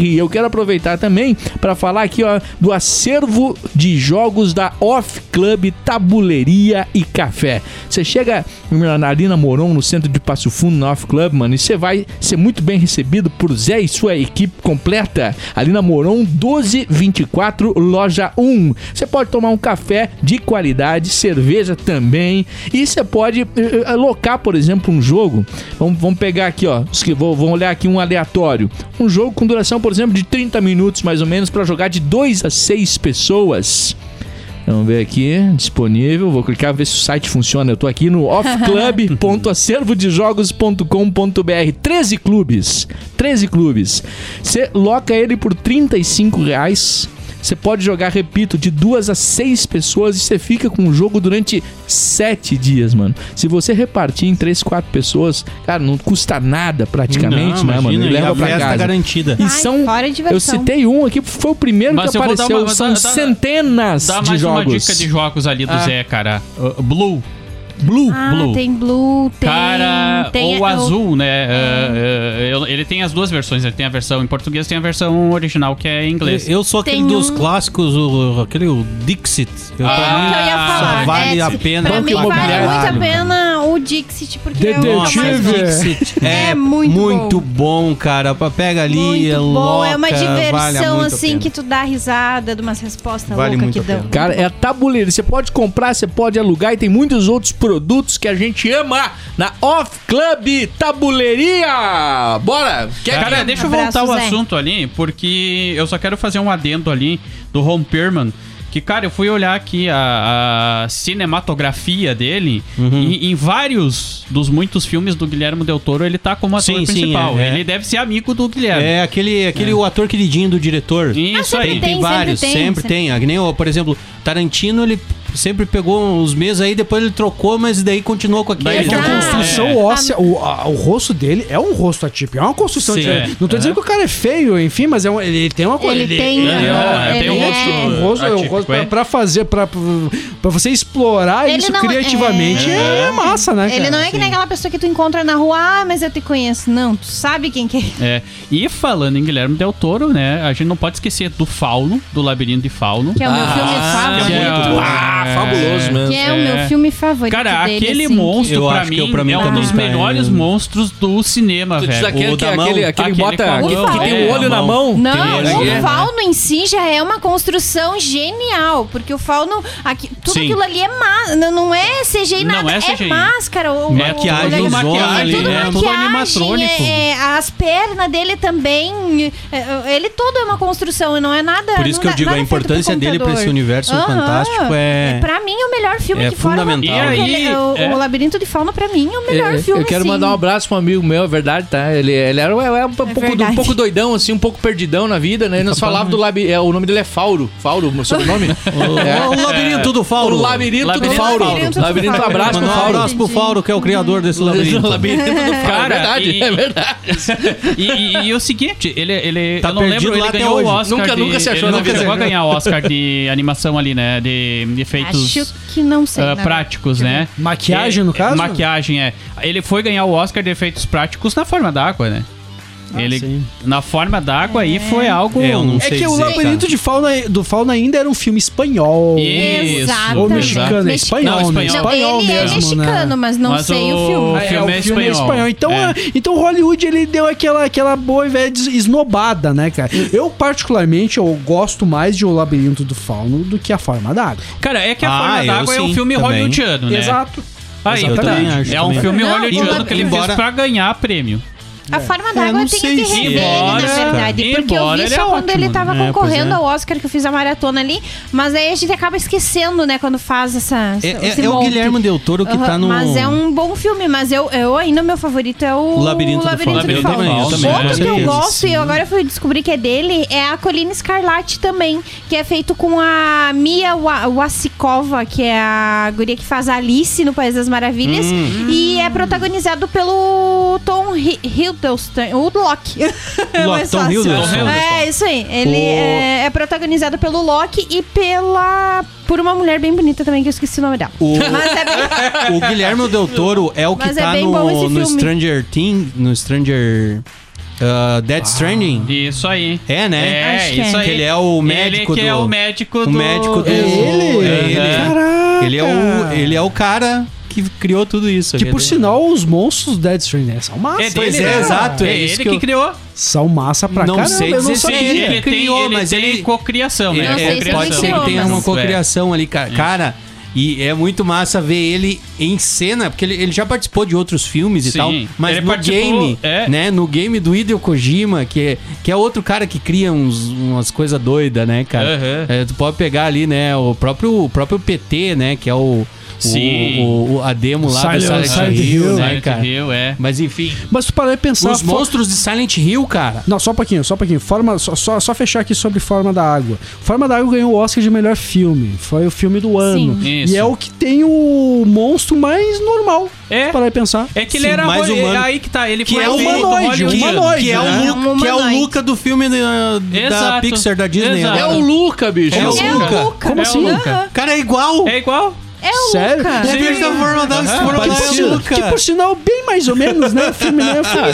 Eu quero aproveitar também para falar aqui, ó, do acervo de jogos da Off Club Tabuleiria e Café. Você chega na Arena Moron, no centro de Passo Fundo, na Off Club, mano, e você vai ser muito bem recebido por Zé e sua equipe completa. Ali na Moron 1224, loja 1. Você pode tomar um café de qualidade, cerveja também, e você pode eh, alocar, por exemplo, um jogo. Vamos, vamos pegar aqui, ó, vamos olhar aqui um aleatório. Um jogo com duração, por exemplo, de 30 minutos mais ou menos para jogar de 2 a 6 pessoas. Vamos ver aqui, disponível. Vou clicar ver se o site funciona. Eu tô aqui no offclub.acervodejogos.com.br. 13 clubes. 13 clubes. Você loca ele por 35 reais. Você pode jogar, repito, de duas a seis pessoas e você fica com o jogo durante sete dias, mano. Se você repartir em três, quatro pessoas, cara, não custa nada praticamente, né, mano? imagina, E e leva a pra festa casa. garantida. E Ai, são. Eu citei um aqui, foi o primeiro Mas que eu vou dar apareceu. uma- São dá- dá- centenas Dá de mais uma jogos. dica de jogos ali do Ah. Zé, cara. Uh, Blue. Blue. Ah, Blue. tem Blue, tem... Cara, tem ou a- azul, né? Uh, uh, ele tem as duas versões. Ele tem a versão em português tem a versão original, que é em inglês. Eu sou aquele Tem dos um- clássicos, o, aquele o Dixit. Eu, Ah, mim, que eu ia falar. Só vale É, a pena. Pra mim vale muito a pena o Dixit, porque é o Detetive. mais... Dixit é, É muito muito, bom. cara. Pra- Pega ali, Muito é bom, louca, é uma vale diversão a assim que tu dá risada de umas respostas Vale loucas que dão. pena. Cara, é a tabuleira. Você pode comprar, você pode alugar e tem muitos outros produtos que a gente ama na Off Club Tabuleiria. Bora! Quer Cara, que- deixa eu Abraço, voltar o Zé. assunto ali, porque eu só quero fazer um adendo ali do Ron Perlman. Que, cara, eu fui olhar aqui a, a cinematografia dele Uhum. e em vários dos muitos filmes do Guilherme Del Toro ele tá como ator Sim, sim, principal. é, é. Ele deve ser amigo do Guilherme. É aquele, aquele o ator queridinho do diretor. Isso sempre aí. Tem, Tem, vários, sempre sempre tem, tem. Ah, que nem, por exemplo, Tarantino, ele sempre pegou uns meses aí, depois ele trocou, mas daí continuou com aquele. É que a construção É. óssea, o, a- o rosto dele é um rosto atípico, é uma construção Sim. diferente. Não tô É. dizendo que o cara é feio, enfim, mas é um- ele tem uma coisa. Ele tem... ele é, ele tem um é- rosto- um rosto, é um atípico, rosto pra, é. pra fazer, pra, pra você explorar Ele isso não- criativamente é, é. massa, né? Ele cara? não é que nem aquela pessoa que tu encontra na rua, ah, mas eu te conheço. Não, tu sabe quem que é. É. E falando em Guilherme Del Toro, né? A gente não pode esquecer do Fauno, do Labirinto de Fauno. Que é o meu filme que favorito. é muito bom. Ah, fabuloso mesmo. Que é, o É. meu filme favorito Cara, dele, aquele assim, monstro Eu pra acho mim, que eu- pra mim é um dos tá melhores monstros do cinema, Tu diz velho. aquele, o que, da mão. aquele, aquele, bota. Que, que tem É, o olho na mão. mão. Não, o é. fauno em si já é uma construção genial, porque o fauno, aqui, tudo Sim. aquilo ali é não, não é CGI Não nada, é CGI. máscara. O, Maquiagem, o, o, zona é tudo né? maquiagem, Tudo animatrônico. é- é, as pernas dele também, é, ele todo é uma construção, não é nada Por isso não que eu digo, a importância dele pra esse universo Aham. fantástico é. Pra mim, é o melhor filme é que fora fundamental. o- E aí, o, é. o Labirinto de Fauna, pra mim, é o melhor Eu- filme. Eu quero sim. mandar um abraço pra um amigo meu, é verdade, tá? Ele, ele era, era um, pouco, verdade. um pouco doidão, assim, um pouco perdidão na vida, né? E nós falávamos do labi... É, o nome dele é Fauro. Fauro, o sobrenome? É o labirinto do Fauro. o labirinto, Labirinto do Fauro. Labirinto do Fauro. abraço pro Mandar um Fauro. abraço pro Fauro, que é o criador desse labirinto. labirinto do Fauro. Cara, é verdade, e- é verdade. E, e- e o seguinte, ele, ele Tá eu não perdido lembro, ele ganhou hoje. o Oscar Nunca- de, nunca se achou ele na nunca vida. chegou a ganhar o Oscar de animação ali, né, de, de efeitos Acho que não sei. na práticos, né? Maquiagem, É, no caso? Maquiagem, é. Ele foi ganhar o Oscar de efeitos práticos na forma d'água, né? Ele sim. na forma d'água aí foi algo É, eu não É sei que o dizer, Labirinto cara. de Fauna, do Fauna ainda era um filme espanhol. Isso. Exatamente. Ou mexicano, é espanhol, Não, né? espanhol. Não, Espanhol ele mesmo, é mexicano, né? mas não Mas sei o, o- filme. o É, filme o é filme é espanhol. espanhol. Então, É. ah, então Hollywood ele deu aquela, aquela boa e velha esnobada, né, cara? Eu, particularmente, eu gosto mais de O Labirinto do Fauno do que A Forma d'Água. Cara, é que a Ah, forma d'água é um filme também. hollywoodiano, né? Exato. Aí, Eu tá. também acho, é um filme Não, hollywoodiano o- que ele embora- fez pra ganhar prêmio. A forma eu d'água tem sei esse se- dele, Embora- na verdade. Porque eu vi ele só é quando ele ótimo. tava É, pois concorrendo é. ao Oscar, que eu fiz a maratona ali. Mas aí a gente acaba esquecendo, né, quando faz essa. É, esse é- é o. Guilherme Del Toro que Aham, tá no. Mas é um bom filme, mas eu, eu ainda, meu favorito é o O Labirinto do Eu Fauno. também, eu também, Outro que eu gosto, e agora eu fui descobrir que é dele, é a Colina Escarlate também, que é feito com a Mia Wa- Wasikova, que é a guria que faz a Alice no País das Maravilhas, Hum. e é protagonizado pelo Tom Hiddleston, o Loki. É mais Tom fácil. Hiddleston. É, isso aí. Ele O- é, é protagonizado pelo Loki e pela... por uma mulher bem bonita também, que eu esqueci o nome dela. O- Mas é bem... O Guilherme Del Toro é o que Mas é tá bem bom no, esse no filme. Stranger Things, no Stranger uh, Dead Stranding. Isso aí. É, né? É, Acho que isso é. aí. Que ele é o médico Ele que do... é o médico o do... médico do... Ele? É ele. Caraca! Ele é o, ele é o cara que criou tudo isso. Que Ele- por sinal, os monstros do Dead Stranding são massa. É Pois dele, é, né? exato, é É isso ele que que, eu- criou. São massa pra Não caramba. sei eu não dizer se sabia. ele ele tem, criou, ele mas tem ele- cocriação, né? Sei se ele pode ser que tenha uma cocriação ali, cara. Cara, e é muito massa ver ele em cena, porque ele, ele já participou de outros filmes e Sim, tal, mas ele no game, é. né, no game do Hideo Kojima, que é, que é outro cara que cria uns, umas coisas doidas, né, cara? Aham. É, tu pode pegar ali, né, o próprio, o próprio PT, né, que é o Sim. O, o- a demo lá Silent- do Silent, Silent Hill, Hill, né, Silent cara? Hill, é. Mas enfim. Mas tu parar de pensar... Os monstros de Silent Hill, cara. Não, só um pouquinho, só um pouquinho. Forma, só, só, só fechar aqui sobre Forma da Água. Forma da Água ganhou o Oscar de melhor filme. Foi o filme do ano. Sim. Isso. E é o que tem o monstro mais normal. É. Se parar de pensar. É que ele Sim, era mais ro- humano. é aí que tá, ele Que foi é humanoide, hollywoodiano. humanoide. Que é, o né? Lu- É um que é o. Luca do filme da, da. Pixar, da Disney. Exato. É o Luca, bicho. É o É Luca. o Luca. Como É o assim? Luca. Cara, é igual. É igual. É o Sério? Luca. O forma da Que forma por, da sinal, Luca. que por sinal, bem mais ou menos, né? O filme, né? O filme Ah,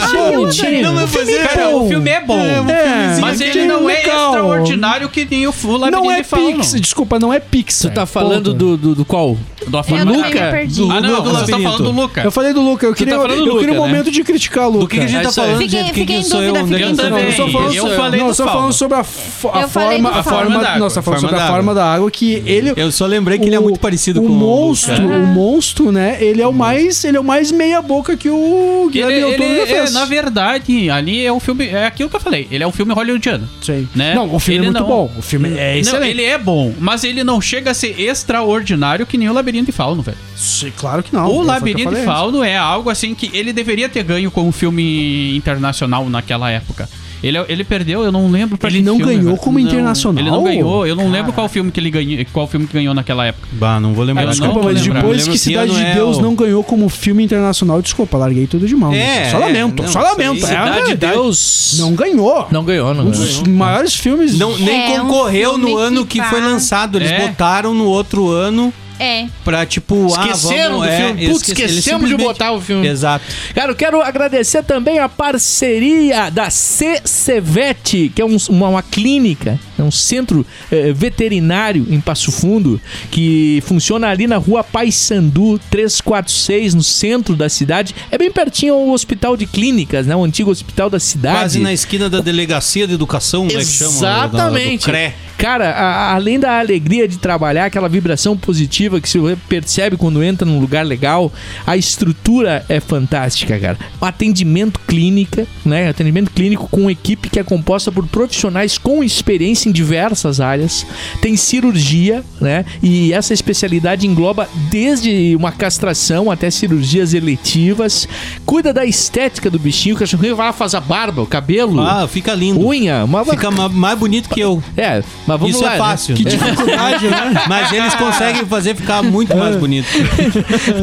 é sim. Não, mas O filme é Cara, bom. o filme é bom. É, Mas tem ele não é legal. extraordinário que nem o Fu- Labirinto Não é. Pixar, desculpa, não é Pixar. Você tá falando Ponto. do, do, do qual? Do Eu também me perdi. Ah, não, do você tá falando do Luca. Eu falei do Luca, eu queria, tá falando do eu queria um Luca, né? momento de criticar o Luca. Do que, a gente É tá aí. falando, Fiquei- gente? Em eu? dúvida, é eu em sou? dúvida. Não, eu falando, Eu falei do eu falando sobre a, fo- a Eu falei forma, do a Fauno. forma, Forma d'água. não, você tá falando Forma sobre a forma da água que ele Eu só lembrei que ele é o- muito parecido o com monstro, o Luca. o monstro, né? Ele é o mais, ele é o mais meia boca que o Que Guilherme ele, Del Toro ele- é, fez. na verdade, ali é um filme. É aquilo que eu falei. Ele é um filme hollywoodiano. Sim. Né? Não, o filme Ele é muito não- bom. O filme é Não, excelente. ele é bom, mas ele não chega a ser extraordinário que nem o Labirinto de Fauno, velho. Sim, claro que não. o Labirinto de. Fauno é algo assim que ele deveria ter ganho como filme internacional naquela época. Ele, ele perdeu, eu não lembro pra Ele que não filme, ganhou como Não, internacional? Ele não ganhou, eu não lembro qual filme que ele ganhou, qual filme que ganhou naquela época. Bah, não vou lembrar. Eu Desculpa, mas lembrar. depois que Cidade de é Deus o- não ganhou como filme internacional, desculpa, larguei tudo de mão. É, só é, lamento, não, só lamento. aí, é Cidade de. Deus. Não ganhou. Não ganhou, não Um ganhou. dos maiores filmes. Não, nem É um concorreu filme no ano que que foi lançado. Eles É. botaram no outro ano É. pra, tipo... Esqueceram ah, vamos, do é, filme. Putz, esquece- esquecemos de simplesmente- botar o filme. Exato. Cara, eu quero agradecer também a parceria da CCVET, que é um- uma, uma clínica, é um centro eh, veterinário em Passo Fundo, que funciona ali na rua Paissandu 346, no centro da cidade. É bem pertinho ao Hospital de Clínicas, né? O antigo hospital da cidade. Quase na esquina da Delegacia de Educação, como é que chama? Exatamente. Do CRE. Cara, a- além da alegria de trabalhar, aquela vibração positiva que você percebe quando entra num lugar legal, a estrutura é fantástica, cara. O atendimento clínica, né? Atendimento clínico com equipe que é composta por profissionais com experiência em diversas áreas. Tem cirurgia, né? E essa especialidade engloba desde uma castração até cirurgias eletivas. Cuida da estética do bichinho, o cachorrinho vai lá fazer a barba, o cabelo, Ah, fica lindo. unha, uma Fica ma- mais bonito que eu. é, mas vamos Isso lá. é né? fácil. Que dificuldade, né? Mas eles conseguem fazer ficar muito mais bonito.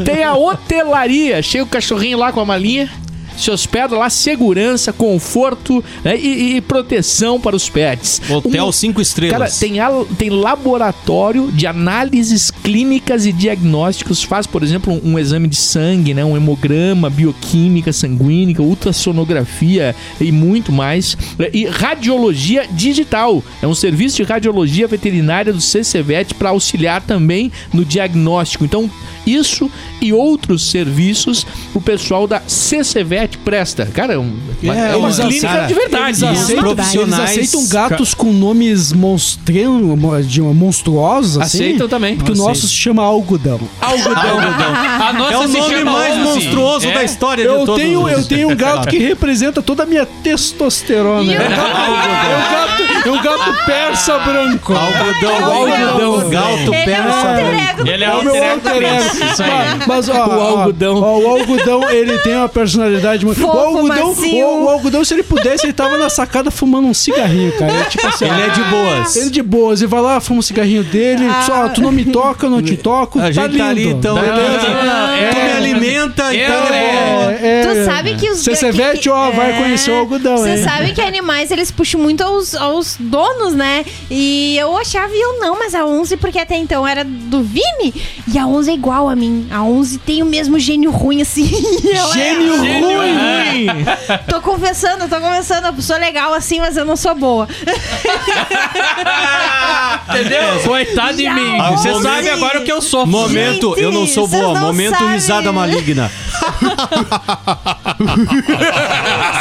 Tem a hotelaria. Chega o cachorrinho lá com a malinha. Se hospeda lá, segurança, conforto né, e, e proteção para os pets. Hotel Um- 5 estrelas. Cara, tem, tem laboratório de análises clínicas e diagnósticos. Faz, por exemplo, um, um exame de sangue, né? Um hemograma, bioquímica sanguínea, ultrassonografia e muito mais. E radiologia digital. É um serviço de radiologia veterinária do CCVET para auxiliar também no diagnóstico. Então, isso e outros serviços o pessoal da CCVET presta. Cara, é, um- uma, é uma eles clínica cara, de verdade. Eles aceitam, profissionais- eles aceitam gatos com nomes monstren- de monstruosos, assim? Aceitam também. Porque o nosso se chama algodão. Algodão. A nossa É o se nome chama mais Onze. monstruoso É. da história de Eu todos tenho, os- eu tenho um gato que representa toda a minha testosterona. E o- É um gato, é um gato persa branco. Algodão, algodão, Ele é o persa. alter ego do Ele é É o meu alter ego. Mas, ó, O algodão. ó, o algodão, ele tem uma personalidade muito. Fofo, o algodão, o, o algodão, se ele pudesse, ele tava na sacada fumando um cigarrinho, cara. Ele, tipo assim, Ele é de boas. Ele de boas, ele vai lá, fuma um cigarrinho dele, só tu não me toca, eu não te toco. A tá gente lindo. tá ali, então. Beleza? É. Tu me alimenta e Eu- tá de boa. É, é. Tu sabe que os CCVET, que- ó, vai é. conhecer o algodão, Você sabe que animais eles puxam muito aos, aos donos, né? E eu achava e eu não, mas a 11, porque até então era do Vini, e a 11 é igual a mim. A 11 tem o mesmo gênio ruim assim. ela é- Gênio ruim! Tô confessando, tô confessando, eu sou legal assim, mas eu não sou boa. Entendeu? Coitado de mim. Ah, Você sabe agora o que eu sofro. Momento, Gente, eu não sou boa. não Momento sabem. risada maligna.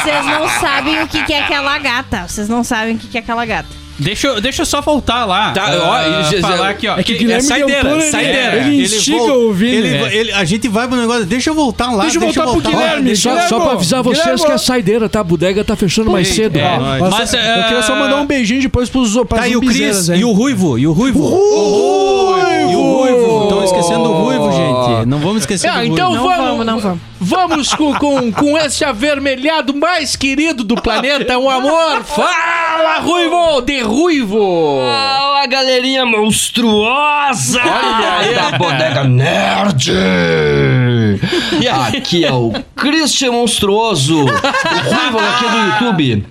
Vocês não sabem o que, é aquela gata. Vocês não sabem o que, que é aquela gata. Deixa, eu- deixa eu só voltar lá. Tá, ah, ó, falar aqui, ó. É que que- Guilherme é saideira, Toro, ele- saideira. ele instiga vol- o Vini. ele- É. ele- a gente vai pro negócio. Deixa eu voltar lá. Deixa eu voltar pro lá. Guilherme, Deixa- Só, Guilherme, só pra avisar vocês Guilherme. que é saideira, tá? A bodega tá fechando mais cedo. É. Mas, Mas, eu é, queria só mandar um beijinho depois pros, pras Tá, e o Cris? E o Ruivo? E o Ruivo? Ruivo! E o Ruivo? Estão esquecendo do Ruivo. Esquecer. Não vamos esquecer Ah, do então Ruivo. Não vamos, vamos, não vamos. Vamos com, com, com esse avermelhado mais querido do planeta, um amor. Fala, Ruivo! De Ruivo! Fala, galerinha monstruosa da Bodega Nerd! Aqui é o Christian Monstruoso, o Ruivo aqui do YouTube.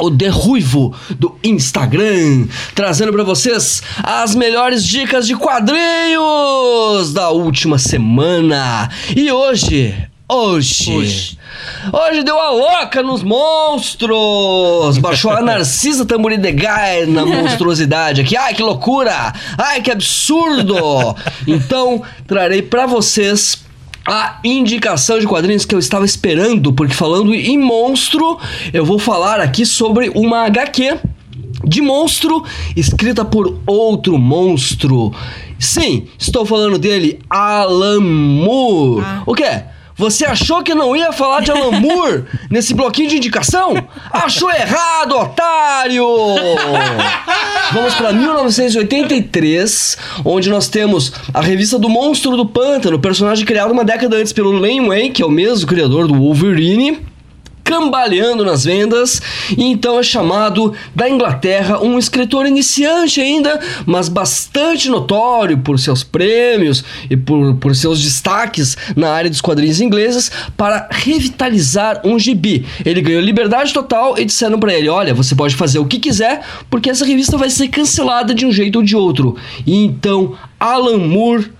O The Ruivo do Instagram, trazendo pra vocês as melhores dicas de quadrinhos da última semana. E hoje, hoje, hoje, deu a louca nos monstros! Baixou a Narcisa Tamburidegai na monstruosidade aqui. Ai, que loucura! Ai, que absurdo! Então, trarei pra vocês a indicação de quadrinhos que eu estava esperando, porque falando em monstro, eu vou falar aqui sobre uma HQ de monstro escrita por outro monstro. Sim, estou falando dele, Alan Moore. O quê? Você achou que não ia falar de Alan Moore nesse bloquinho de indicação? Achou errado, otário! Vamos para 1983, onde nós temos a revista do Monstro do Pântano, personagem criado uma década antes pelo Len Wayne, que é o mesmo criador do Wolverine cambaleando nas vendas, e então é chamado da Inglaterra um escritor iniciante ainda, mas bastante notório por seus prêmios e por, por seus destaques na área dos quadrinhos ingleses para revitalizar um gibi. Ele ganhou liberdade total e disseram para ele: "Olha, você pode fazer o que quiser, porque essa revista vai ser cancelada de um jeito ou de outro". E então Alan Moore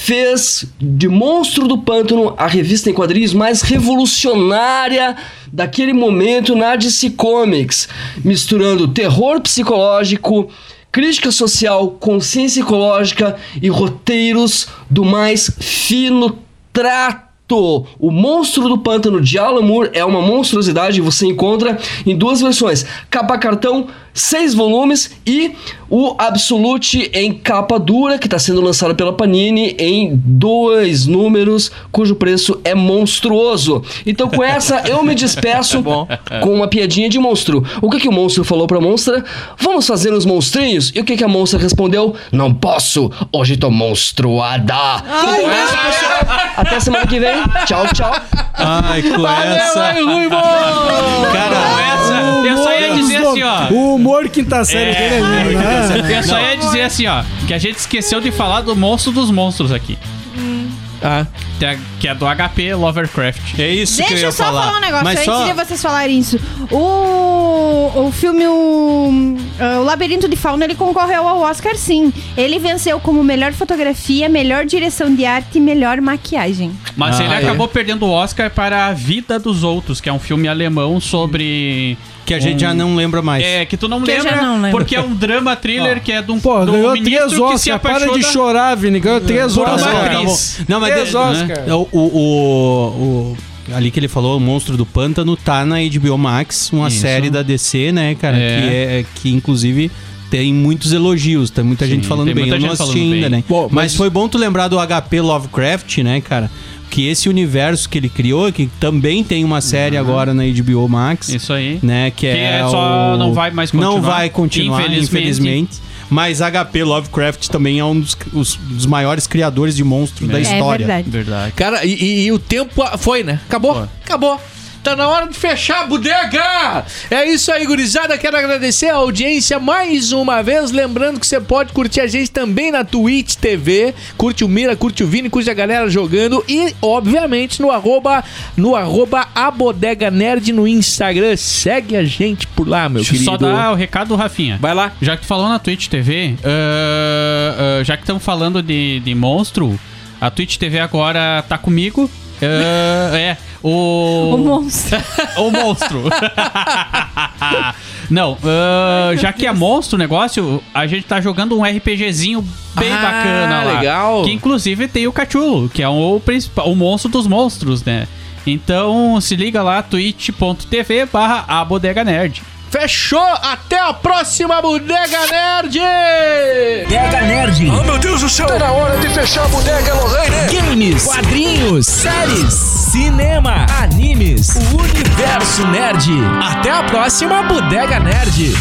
fez de Monstro do Pântano a revista em quadrinhos mais revolucionária daquele momento na DC Comics, misturando terror psicológico, crítica social, consciência ecológica e roteiros do mais fino trato. O Monstro do Pântano de Alan Moore é uma monstruosidade, você encontra em duas versões, capa cartão, seis volumes e o Absolute em capa dura, que está sendo lançado pela Panini em dois números, cujo preço é monstruoso. Então com essa eu me despeço com uma piadinha de monstro. O que, que o monstro falou pra monstra? Vamos fazer uns monstrinhos? E o que, que a monstra respondeu? Não posso, hoje tô monstruada. Com essa, pessoal, até semana que vem. Tchau, tchau. Ai, com essa. Cara, Eu só ia dizer assim, ó. O humor quinta série dele é lindo, né? Eu só ia dizer assim, ó, que a gente esqueceu de falar do monstro dos monstros aqui. Ah, Que é, é do HP Lovercraft. é isso que eu Deixa ia eu só falar. um negócio Mas antes só... de vocês falarem isso. O, o filme o, ah, o Labirinto de Fauna ele concorreu ao Oscar, sim. Ele venceu como melhor fotografia, melhor direção de arte e melhor maquiagem. Mas Ah, ele é. acabou perdendo o Oscar para A Vida dos Outros, que é um filme alemão sobre. Que a gente já não lembra mais. É, que tu não Que lembra, já não lembro. porque é um drama thriller que é de um, Pô, do ganhou ministro três que se Oscar. Para de chorar, Vini. Ganhou três Por uma Oscar. atriz. Não, mas Três de- Oscar. É, O, o, o- o- ali que ele falou, o Monstro do Pântano, tá na HBO Max, uma Isso. série da DC, né, cara? É. Que, é, que inclusive tem muitos elogios, tem muita Sim, gente falando bem. Eu não assisti ainda, bem. né? Bom, mas... mas- foi bom tu lembrar do HP Lovecraft, né, cara? Que esse universo que ele criou, que também tem uma série agora na HBO Max. Isso aí. né? Que, Que é, é só o- não vai mais Não continuar, vai continuar, infelizmente. infelizmente. Mas HP Lovecraft também é um dos, os- dos maiores criadores de monstros da É história. É verdade. Verdade. cara, e, e- e o tempo foi, né? Acabou, Foi. acabou. Tá na hora de fechar a bodega! É isso aí, gurizada. Quero agradecer a audiência mais uma vez. Lembrando que você pode curtir a gente também na Twitch TV. Curte o Mira, curte o Vini, curte a galera jogando. E, obviamente, no arroba, no arroba a Bodega Nerd no Instagram. Segue a gente por lá, meu Deixa querido. só dar o recado, Rafinha. Vai lá. Já que tu falou na Twitch TV, ah, ah, já que estamos falando de, de monstro, a Twitch TV agora tá comigo. Ah, é, o. O monstro. o monstro. Não, ah, já que é monstro o negócio, a gente tá jogando um RPGzinho bem Ah, bacana lá. legal. Que inclusive tem o Cachulo, que é o principal, o monstro dos monstros, né? Então se liga lá, twitch.tv barra a Bodega Nerd. Fechou! Até a próxima Bodega Nerd! Bodega Nerd. Oh, meu Deus do céu! Tá na hora de fechar a bodega, Lorraine! Games, quadrinhos, séries, cinema, animes, o universo nerd. Até a próxima Bodega Nerd.